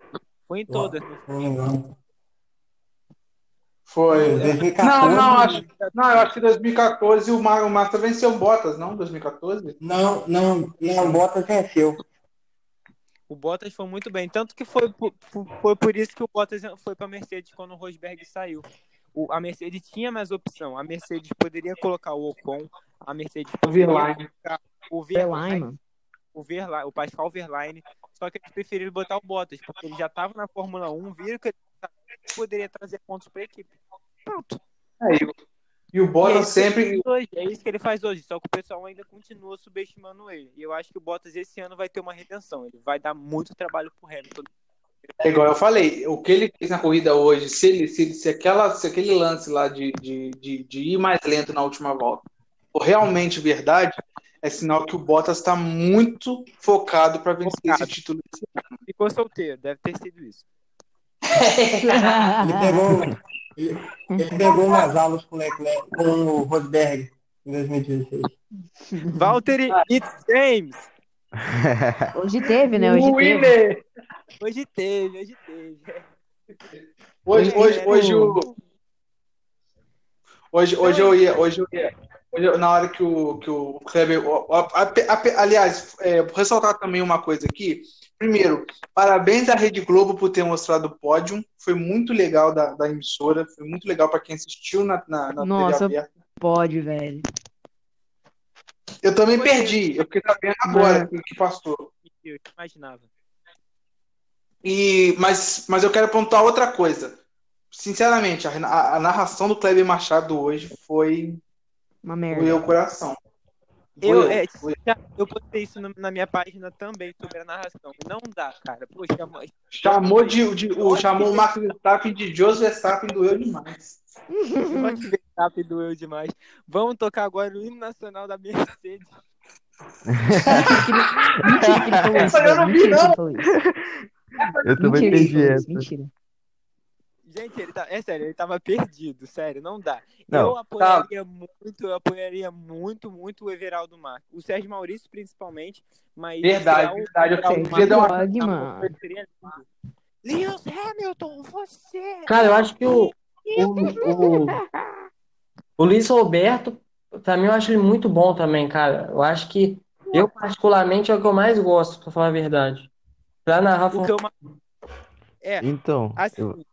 Foi em todas. Se não me engano. Foi. 2014. Não, não, acho, não, eu acho que 2014 o, o Massa venceu o Bottas, não? 2014? Não, não, não, o Bottas venceu. O Bottas foi muito bem. Tanto que foi, por- por- foi por isso que o Bottas foi para a Mercedes quando o Rosberg saiu. O- a Mercedes tinha mais opção. A Mercedes poderia colocar o Ocon. A Mercedes poderia Verlaine. colocar o Verlaine, Verlaine, mano. o, Verlaine, o Pascal Verlaine. Só que eles preferiram botar o Bottas, porque ele já estava na Fórmula 1, viram que ele poderia trazer pontos para a equipe. Pronto. É, e, o- e o é Bottas ele sempre. hoje, é isso que ele faz hoje, só que o pessoal ainda continua subestimando ele. E eu acho que o Bottas esse ano vai ter uma redenção. Ele vai dar muito trabalho pro Hamilton. É igual eu falei, o que ele fez na corrida hoje, se, ele, se, se, aquela, se aquele lance lá de, de, de, de ir mais lento na última volta for realmente verdade, é sinal que o Bottas está muito focado para vencer Focado. esse título. Ficou solteiro, deve ter sido isso. Pegou, ele, pegou umas aulas com o Leclerc, com o Rosberg em 2016. Valtteri It's James! Hoje teve, né? Hoje teve. Hoje teve, hoje teve. Hoje, hoje, hoje, o, hoje, hoje eu ia, hoje eu ia, hoje eu- na hora que o, que o Kleber, aliás, é, vou ressaltar também uma coisa aqui. Primeiro, parabéns à Rede Globo por ter mostrado o pódio. Foi muito legal da, da emissora, foi muito legal para quem assistiu na, na, na Nossa. TV aberta. Pode, velho. Eu também Foi. perdi, eu fiquei sabendo agora que, que passou. Eu imaginava. E, mas, mas eu quero pontuar outra coisa. Sinceramente, a, a- a narração do Kleber Machado hoje foi Uma Doeu merda. o coração. Eu, Doeu, é, eu postei isso na minha página também sobre a narração. Não dá, cara. Poxa, mas- Chamou, de, de- o, chamou o Max Verstappen de José Verstappen, doeu demais. o Max Verstappen doeu demais. Vamos tocar agora o hino nacional da Mercedes. Mentira eu Mentira que não. Eu Mentira perdi falou essa. isso. Mentira. Gente, ele tá, é sério, ele tava perdido, sério, não dá. Não, eu apoiaria muito, eu apoiaria muito, muito o Everaldo Marques. O Sérgio Maurício, principalmente, mas. Verdade, verdade, eu podia dar uma- lindo. Lewis Hamilton, você! Cara, eu acho que o, o, o, o Luiz Roberto, pra mim, eu acho ele muito bom também, cara. Eu acho que, eu particularmente, é o que eu mais gosto, pra falar a verdade. Pra narrar O que eu É, Então, assim, eu,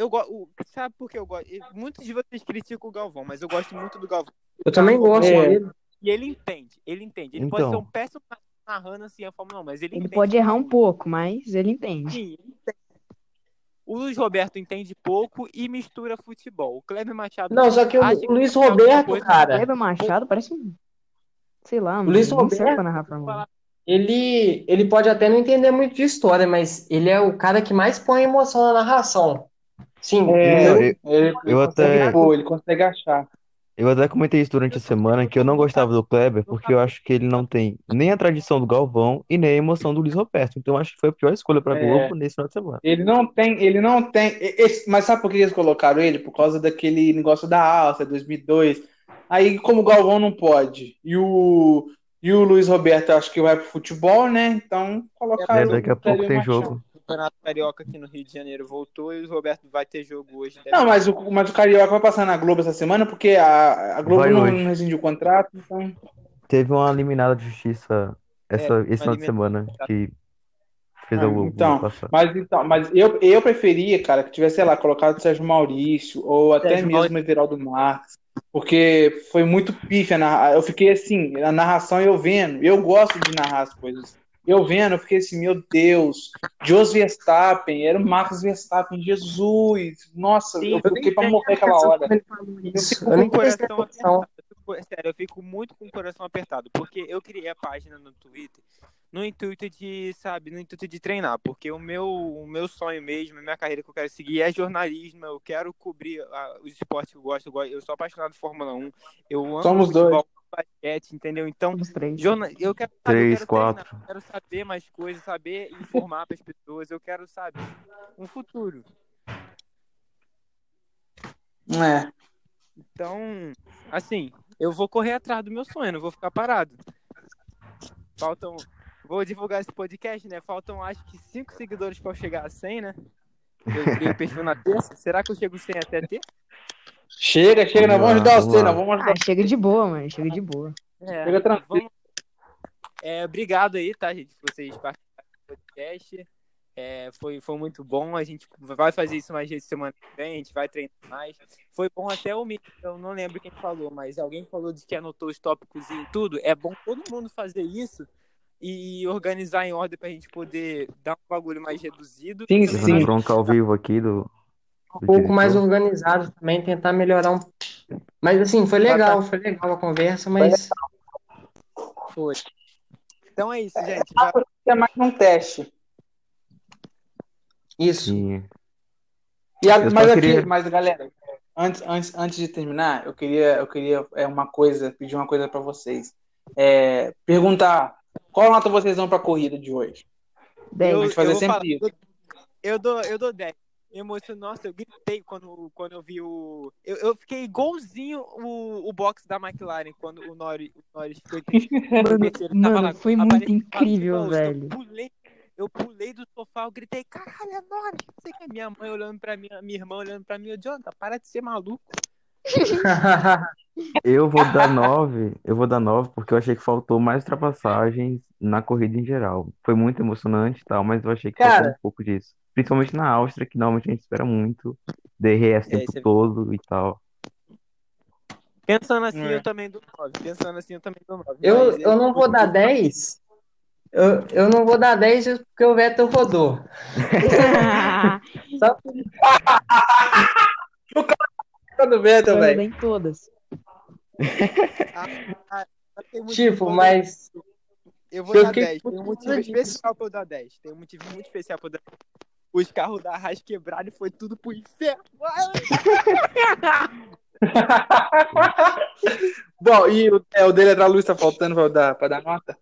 eu gosto. Sabe por que eu gosto? Muitos de vocês criticam o Galvão, mas eu gosto muito do Galvão. Eu também gosto É. dele. E ele entende, ele entende. Ele pode ser Então. um péssimo narrando assim a Fórmula 1, mas ele, Ele entende. pode errar um pouco, mas ele entende. Sim, ele entende. O Luiz Roberto entende pouco e mistura futebol. O Kleber Machado. Não, só que o, o Luiz alguma Roberto, coisa, cara, Kleber Machado parece um. Sei lá, mano. Luiz Roberto pra narrar 1. ele, ele pode até não entender muito de história, mas ele é o cara que mais põe emoção na narração. Sim, É, eu- eu, Ele, eu consegue até- ele consegue achar. eu até comentei isso durante a semana que eu não gostava do Kleber porque eu acho que ele não tem nem a tradição do Galvão e nem a emoção do Luiz Roberto. Então eu acho que foi a pior escolha pra É. Globo nesse final de semana. Ele não tem, ele não tem. esse- mas sabe por que eles colocaram ele? Por causa daquele negócio da alça, 2002. Aí, como o Galvão não pode, e o, e o Luiz Roberto acho que vai pro futebol, né? Então, É, colocaram daqui a pouco tem jogo. O Campeonato Carioca aqui no Rio de Janeiro voltou e o Roberto vai ter jogo hoje. Deve- Não, mas o, mas o Carioca vai passar na Globo essa semana porque a, a Globo Vai não, hoje. não rescindiu o contrato, então. Teve uma eliminada de justiça essa, É, esse final de semana que fez Ah, Globo então, passar. Mas então, mas eu, eu preferia, cara, que tivesse, sei lá, colocado o Sérgio Maurício ou até Sérgio mesmo o Everaldo Marques, porque foi muito pífia. Eu fiquei assim, a narração eu vendo, eu gosto de narrar as coisas. Eu vendo, eu fiquei assim, meu Deus, Jos Verstappen, era o Marcos Verstappen, Jesus, nossa, Sim, eu fiquei pra morrer aquela hora. Eu fico Eu com o coração apertado. Sério, eu fico muito com o coração apertado. Porque eu criei a página no Twitter no intuito de, sabe, no intuito de treinar. Porque o meu, o meu sonho mesmo, a minha carreira que eu quero seguir é jornalismo. Eu quero cobrir ah, os esportes que eu gosto. Eu, gosto- eu sou apaixonado por Fórmula 1. Eu amo Somos futebol, basquete, entendeu? Então, jorna... eu quero saber, Três, eu quero quatro. treinar, eu quero saber mais coisas, saber informar para as pessoas. Eu quero, sabe, um futuro. É. Então, assim, eu vou correr atrás do meu sonho, não vou ficar parado. Faltam. Vou divulgar esse podcast, né? Faltam acho que 5 seguidores para eu chegar a 100, né? Eu criei o perfil na terça. Será que eu chego 100 até ter? Chega, chega, vamos Vamos ajudar vamos você, nós vamos ajudar Ah, chega de boa, mano. Chega de boa. É, Chega tranquilo. vamos- É, obrigado aí, tá, gente? Se vocês participaram do podcast. É, foi, foi muito bom. A gente vai fazer isso mais vezes semana que vem, a gente vai treinar mais. Foi bom até o Mito, eu não lembro quem falou, mas alguém falou de que anotou os tópicos e tudo. É bom todo mundo fazer isso e organizar em ordem pra gente poder dar um bagulho mais reduzido. Sim, sim. bronca ao vivo aqui do, um pouco mais diretor. organizado também, tentar melhorar um. Mas assim, foi legal, foi legal a conversa, mas Foi. Então é isso, gente. Já- É mais um teste. isso. Sim. E a- mas aqui, queria- mas galera, antes, antes, antes de terminar, eu queria, eu queria é uma coisa, pedir uma coisa pra vocês. É, perguntar qual nota vocês dão pra corrida de hoje? Dez. Eu- fazer sempre falar, Eu dou, eu dou 10. Emocionou, nossa, eu gritei quando, quando eu vi o. Eu, eu fiquei igualzinho o, o box da McLaren quando o Norris, o Norris terceiro. Mano, lá, foi muito incrível, velho. Eu pulei, eu pulei do sofá, eu gritei, caralho, é Norris. Não sei o que. Minha mãe olhando pra mim, minha irmã olhando pra mim, Jonathan, para de ser maluco. Eu vou dar nove, eu vou dar nove porque eu achei que faltou mais ultrapassagens na corrida em geral. Foi muito emocionante e tal, mas eu achei que Cara. faltou um pouco disso. Principalmente na Áustria, que normalmente a gente espera muito DRS o É, tempo isso é- todo e tal. Pensando assim, É. eu também dou 9. Pensando assim, eu também dou 9. Eu, eu não vou dar 10. Eu, eu não vou dar 10 porque o Vettel rodou. Só por Tá do Vettel, Vai velho. em todas. Ah, ah, Tipo, mas. Eu vou Eu dar fiquei 10. Tem um motivo disso. especial pra eu dar 10. Tem um motivo muito especial pra eu dar 10 os carros da Haas quebraram e foi tudo pro inferno. Bom, e o, é, o dele é da luz, tá faltando pra dar, pra dar nota?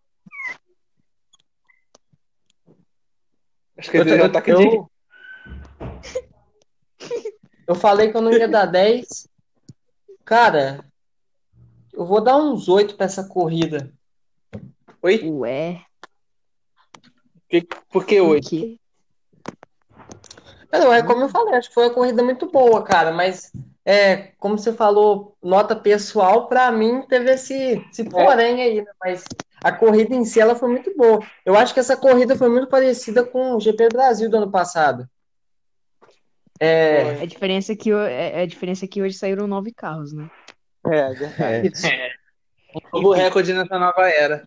Acho que eu, eu, tá eu... eu falei que eu não ia dar 10. Cara, eu vou dar uns 8 pra essa corrida. Oi? Ué. Que, por que 8? Não, é como eu falei, acho que foi uma corrida muito boa, cara, mas é, como você falou, nota pessoal, pra mim teve esse, esse porém aí, né? Mas a corrida em si ela foi muito boa. Eu acho que essa corrida foi muito parecida com o GP Brasil do ano passado. É, A diferença é que, é, a diferença é que hoje saíram nove carros, né? É, verdade. Novo recorde nessa nova era.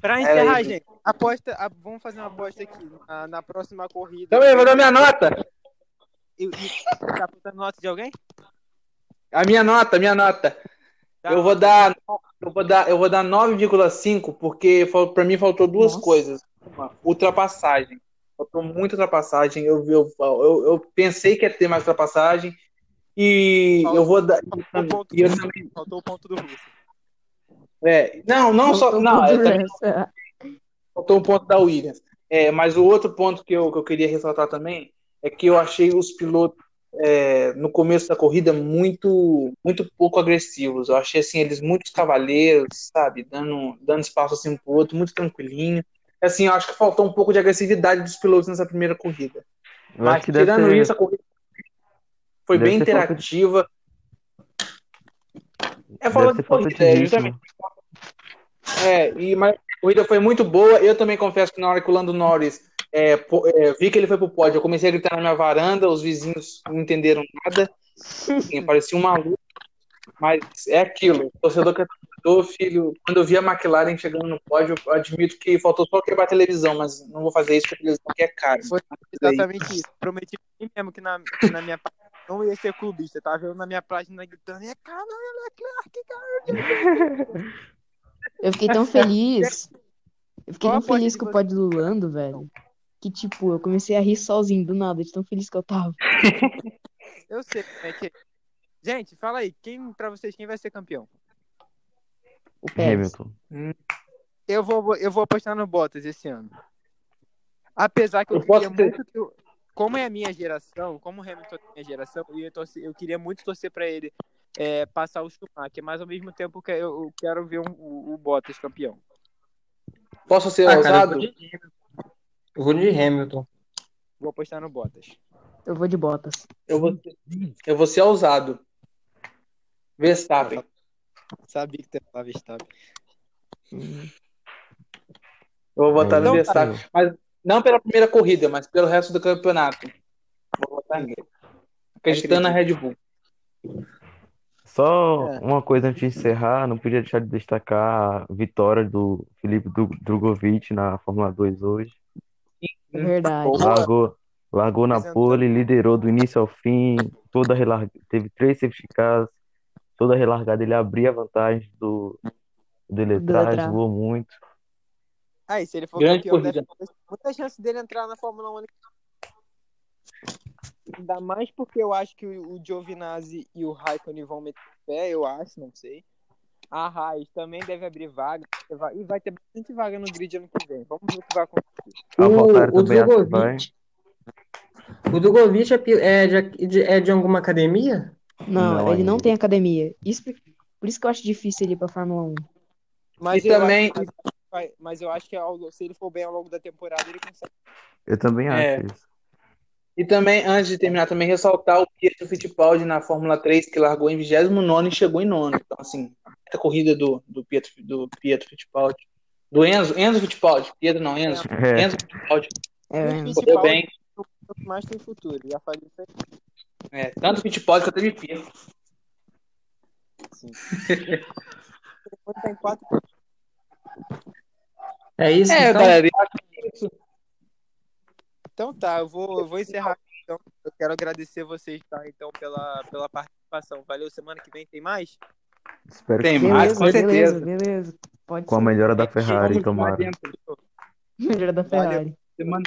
Pra É encerrar, gente, aposta, a- vamos fazer uma aposta aqui. Na, na próxima corrida. Então, eu vou dar minha nota. E, e, tá apontando nota de alguém? A minha nota, minha nota. Dá Eu vou dar, eu vou dar, eu vou dar 9,5 porque pra mim faltou duas Nossa. coisas. Uma, ultrapassagem. Faltou muita ultrapassagem. Eu, eu, eu, eu pensei que ia ter mais ultrapassagem e eu vou dar. Faltou o ponto E eu do também. Faltou o ponto do Russo. É, não, não só, Faltou não, faltou um ponto da Williams. É, mas o outro ponto que eu, que eu queria ressaltar também é que eu achei os pilotos é, no começo da corrida muito muito pouco agressivos. Eu achei assim eles muito cavaleiros, sabe, dando dando espaço assim um pro outro, muito tranquilinho. Assim, eu acho que faltou um pouco de agressividade dos pilotos nessa primeira corrida. Eu Mas tirando ser- isso, a corrida foi deve bem ser falta interativa. É falta de corrida, é, justamente. É, e, mas a corrida foi muito boa. Eu também confesso que na hora que o Lando Norris é, é, vi que ele foi pro pódio, eu comecei a gritar na minha varanda, os vizinhos não entenderam nada. Assim, parecia um maluco. Mas é aquilo. Torcedor que é torcedor, filho. Quando eu vi a McLaren chegando no pódio, eu admito que faltou só quebrar a televisão, mas não vou fazer isso porque a televisão aqui é cara. Foi exatamente isso. Prometi pra mim mesmo que na, que na minha página não ia ser clubista. Tava vendo na minha página gritando, é caralho, Leclerc, cara. Eu fiquei tão feliz. Eu fiquei Qual tão feliz com o você? pódio do Lando, velho. Que, tipo, eu comecei a rir sozinho do nada, de tão feliz que eu tava. Eu sei como é que é. Gente, fala aí, quem pra vocês quem vai ser campeão? O Pérez. Hamilton. Eu vou, eu vou apostar no Bottas esse ano. Apesar que eu, Eu queria ter- muito que. o- Como é a minha geração, como o Hamilton é a minha geração, eu, ia torcer- eu queria muito torcer pra ele é, passar o Schumacher, mas ao mesmo tempo que eu, quero ver um- o, o Bottas campeão. Posso ser Ah, ousado? vou de Hamilton. Eu vou de Hamilton. Vou apostar no Bottas. Eu vou de Bottas. Eu vou, eu vou ser ousado. Verstappen. Sabia que você falava Verstappen. Eu vou votar no Então tá. Verstappen. Mas não pela primeira corrida, mas pelo resto do campeonato. Vou votar nele. Acreditando na Red Bull. Só É. uma coisa antes de encerrar, não podia deixar de destacar a vitória do Felipe Drogovic na Fórmula 2 hoje. É verdade. Largou, largou na pole, liderou do início ao fim, toda relarga, teve três safety cars, toda relargada ele abria a vantagem do, do Deletraz, Deletraz. voou muito. Aí, se ele for Grande campeão, corrida. deve ter muita chance dele entrar na Fórmula 1. ano que vem. Ainda mais porque eu acho que o Giovinazzi e o Raikkonen vão meter pé, eu acho, não sei. A Raiz também deve abrir vaga. E vai ter bastante vaga no grid ano que vem. Vamos ver o que vai acontecer. O, o. Drogovic. O Drogovic é, é de, é de alguma academia? Não, Não, ele não tem academia. Isso, por isso que eu acho difícil ele ir pra Fórmula 1. Mas E eu também- acho, mas, eu acho que ao- se ele for bem ao longo da temporada, ele consegue. Eu também acho É. isso. E também, antes de terminar, também ressaltar o Pietro Fittipaldi na Fórmula 3, que largou em 29 e chegou em nono. Então, assim, a corrida do, do, Pietro, do Pietro Fittipaldi. Do Enzo, Enzo Fittipaldi. Pietro não, Enzo. É. Enzo Fittipaldi. É, O Correu Fittipaldi bem. é mais tem futuro. Já falei isso aí. É, tanto Fittipaldi quanto teve Pietro. Sim. Ele tá em quatro É isso, É, então? galera, eu acho que é isso. Então tá, eu vou, eu vou encerrar. Então, eu quero agradecer vocês, tá? Então, pela, pela participação. Valeu, semana que vem tem mais? Espero Tem que mais, com Beleza, beleza, certeza. beleza. Pode Com a ser. melhora da Ferrari, tomara. dentro. Melhor da Valeu. Ferrari. Semana,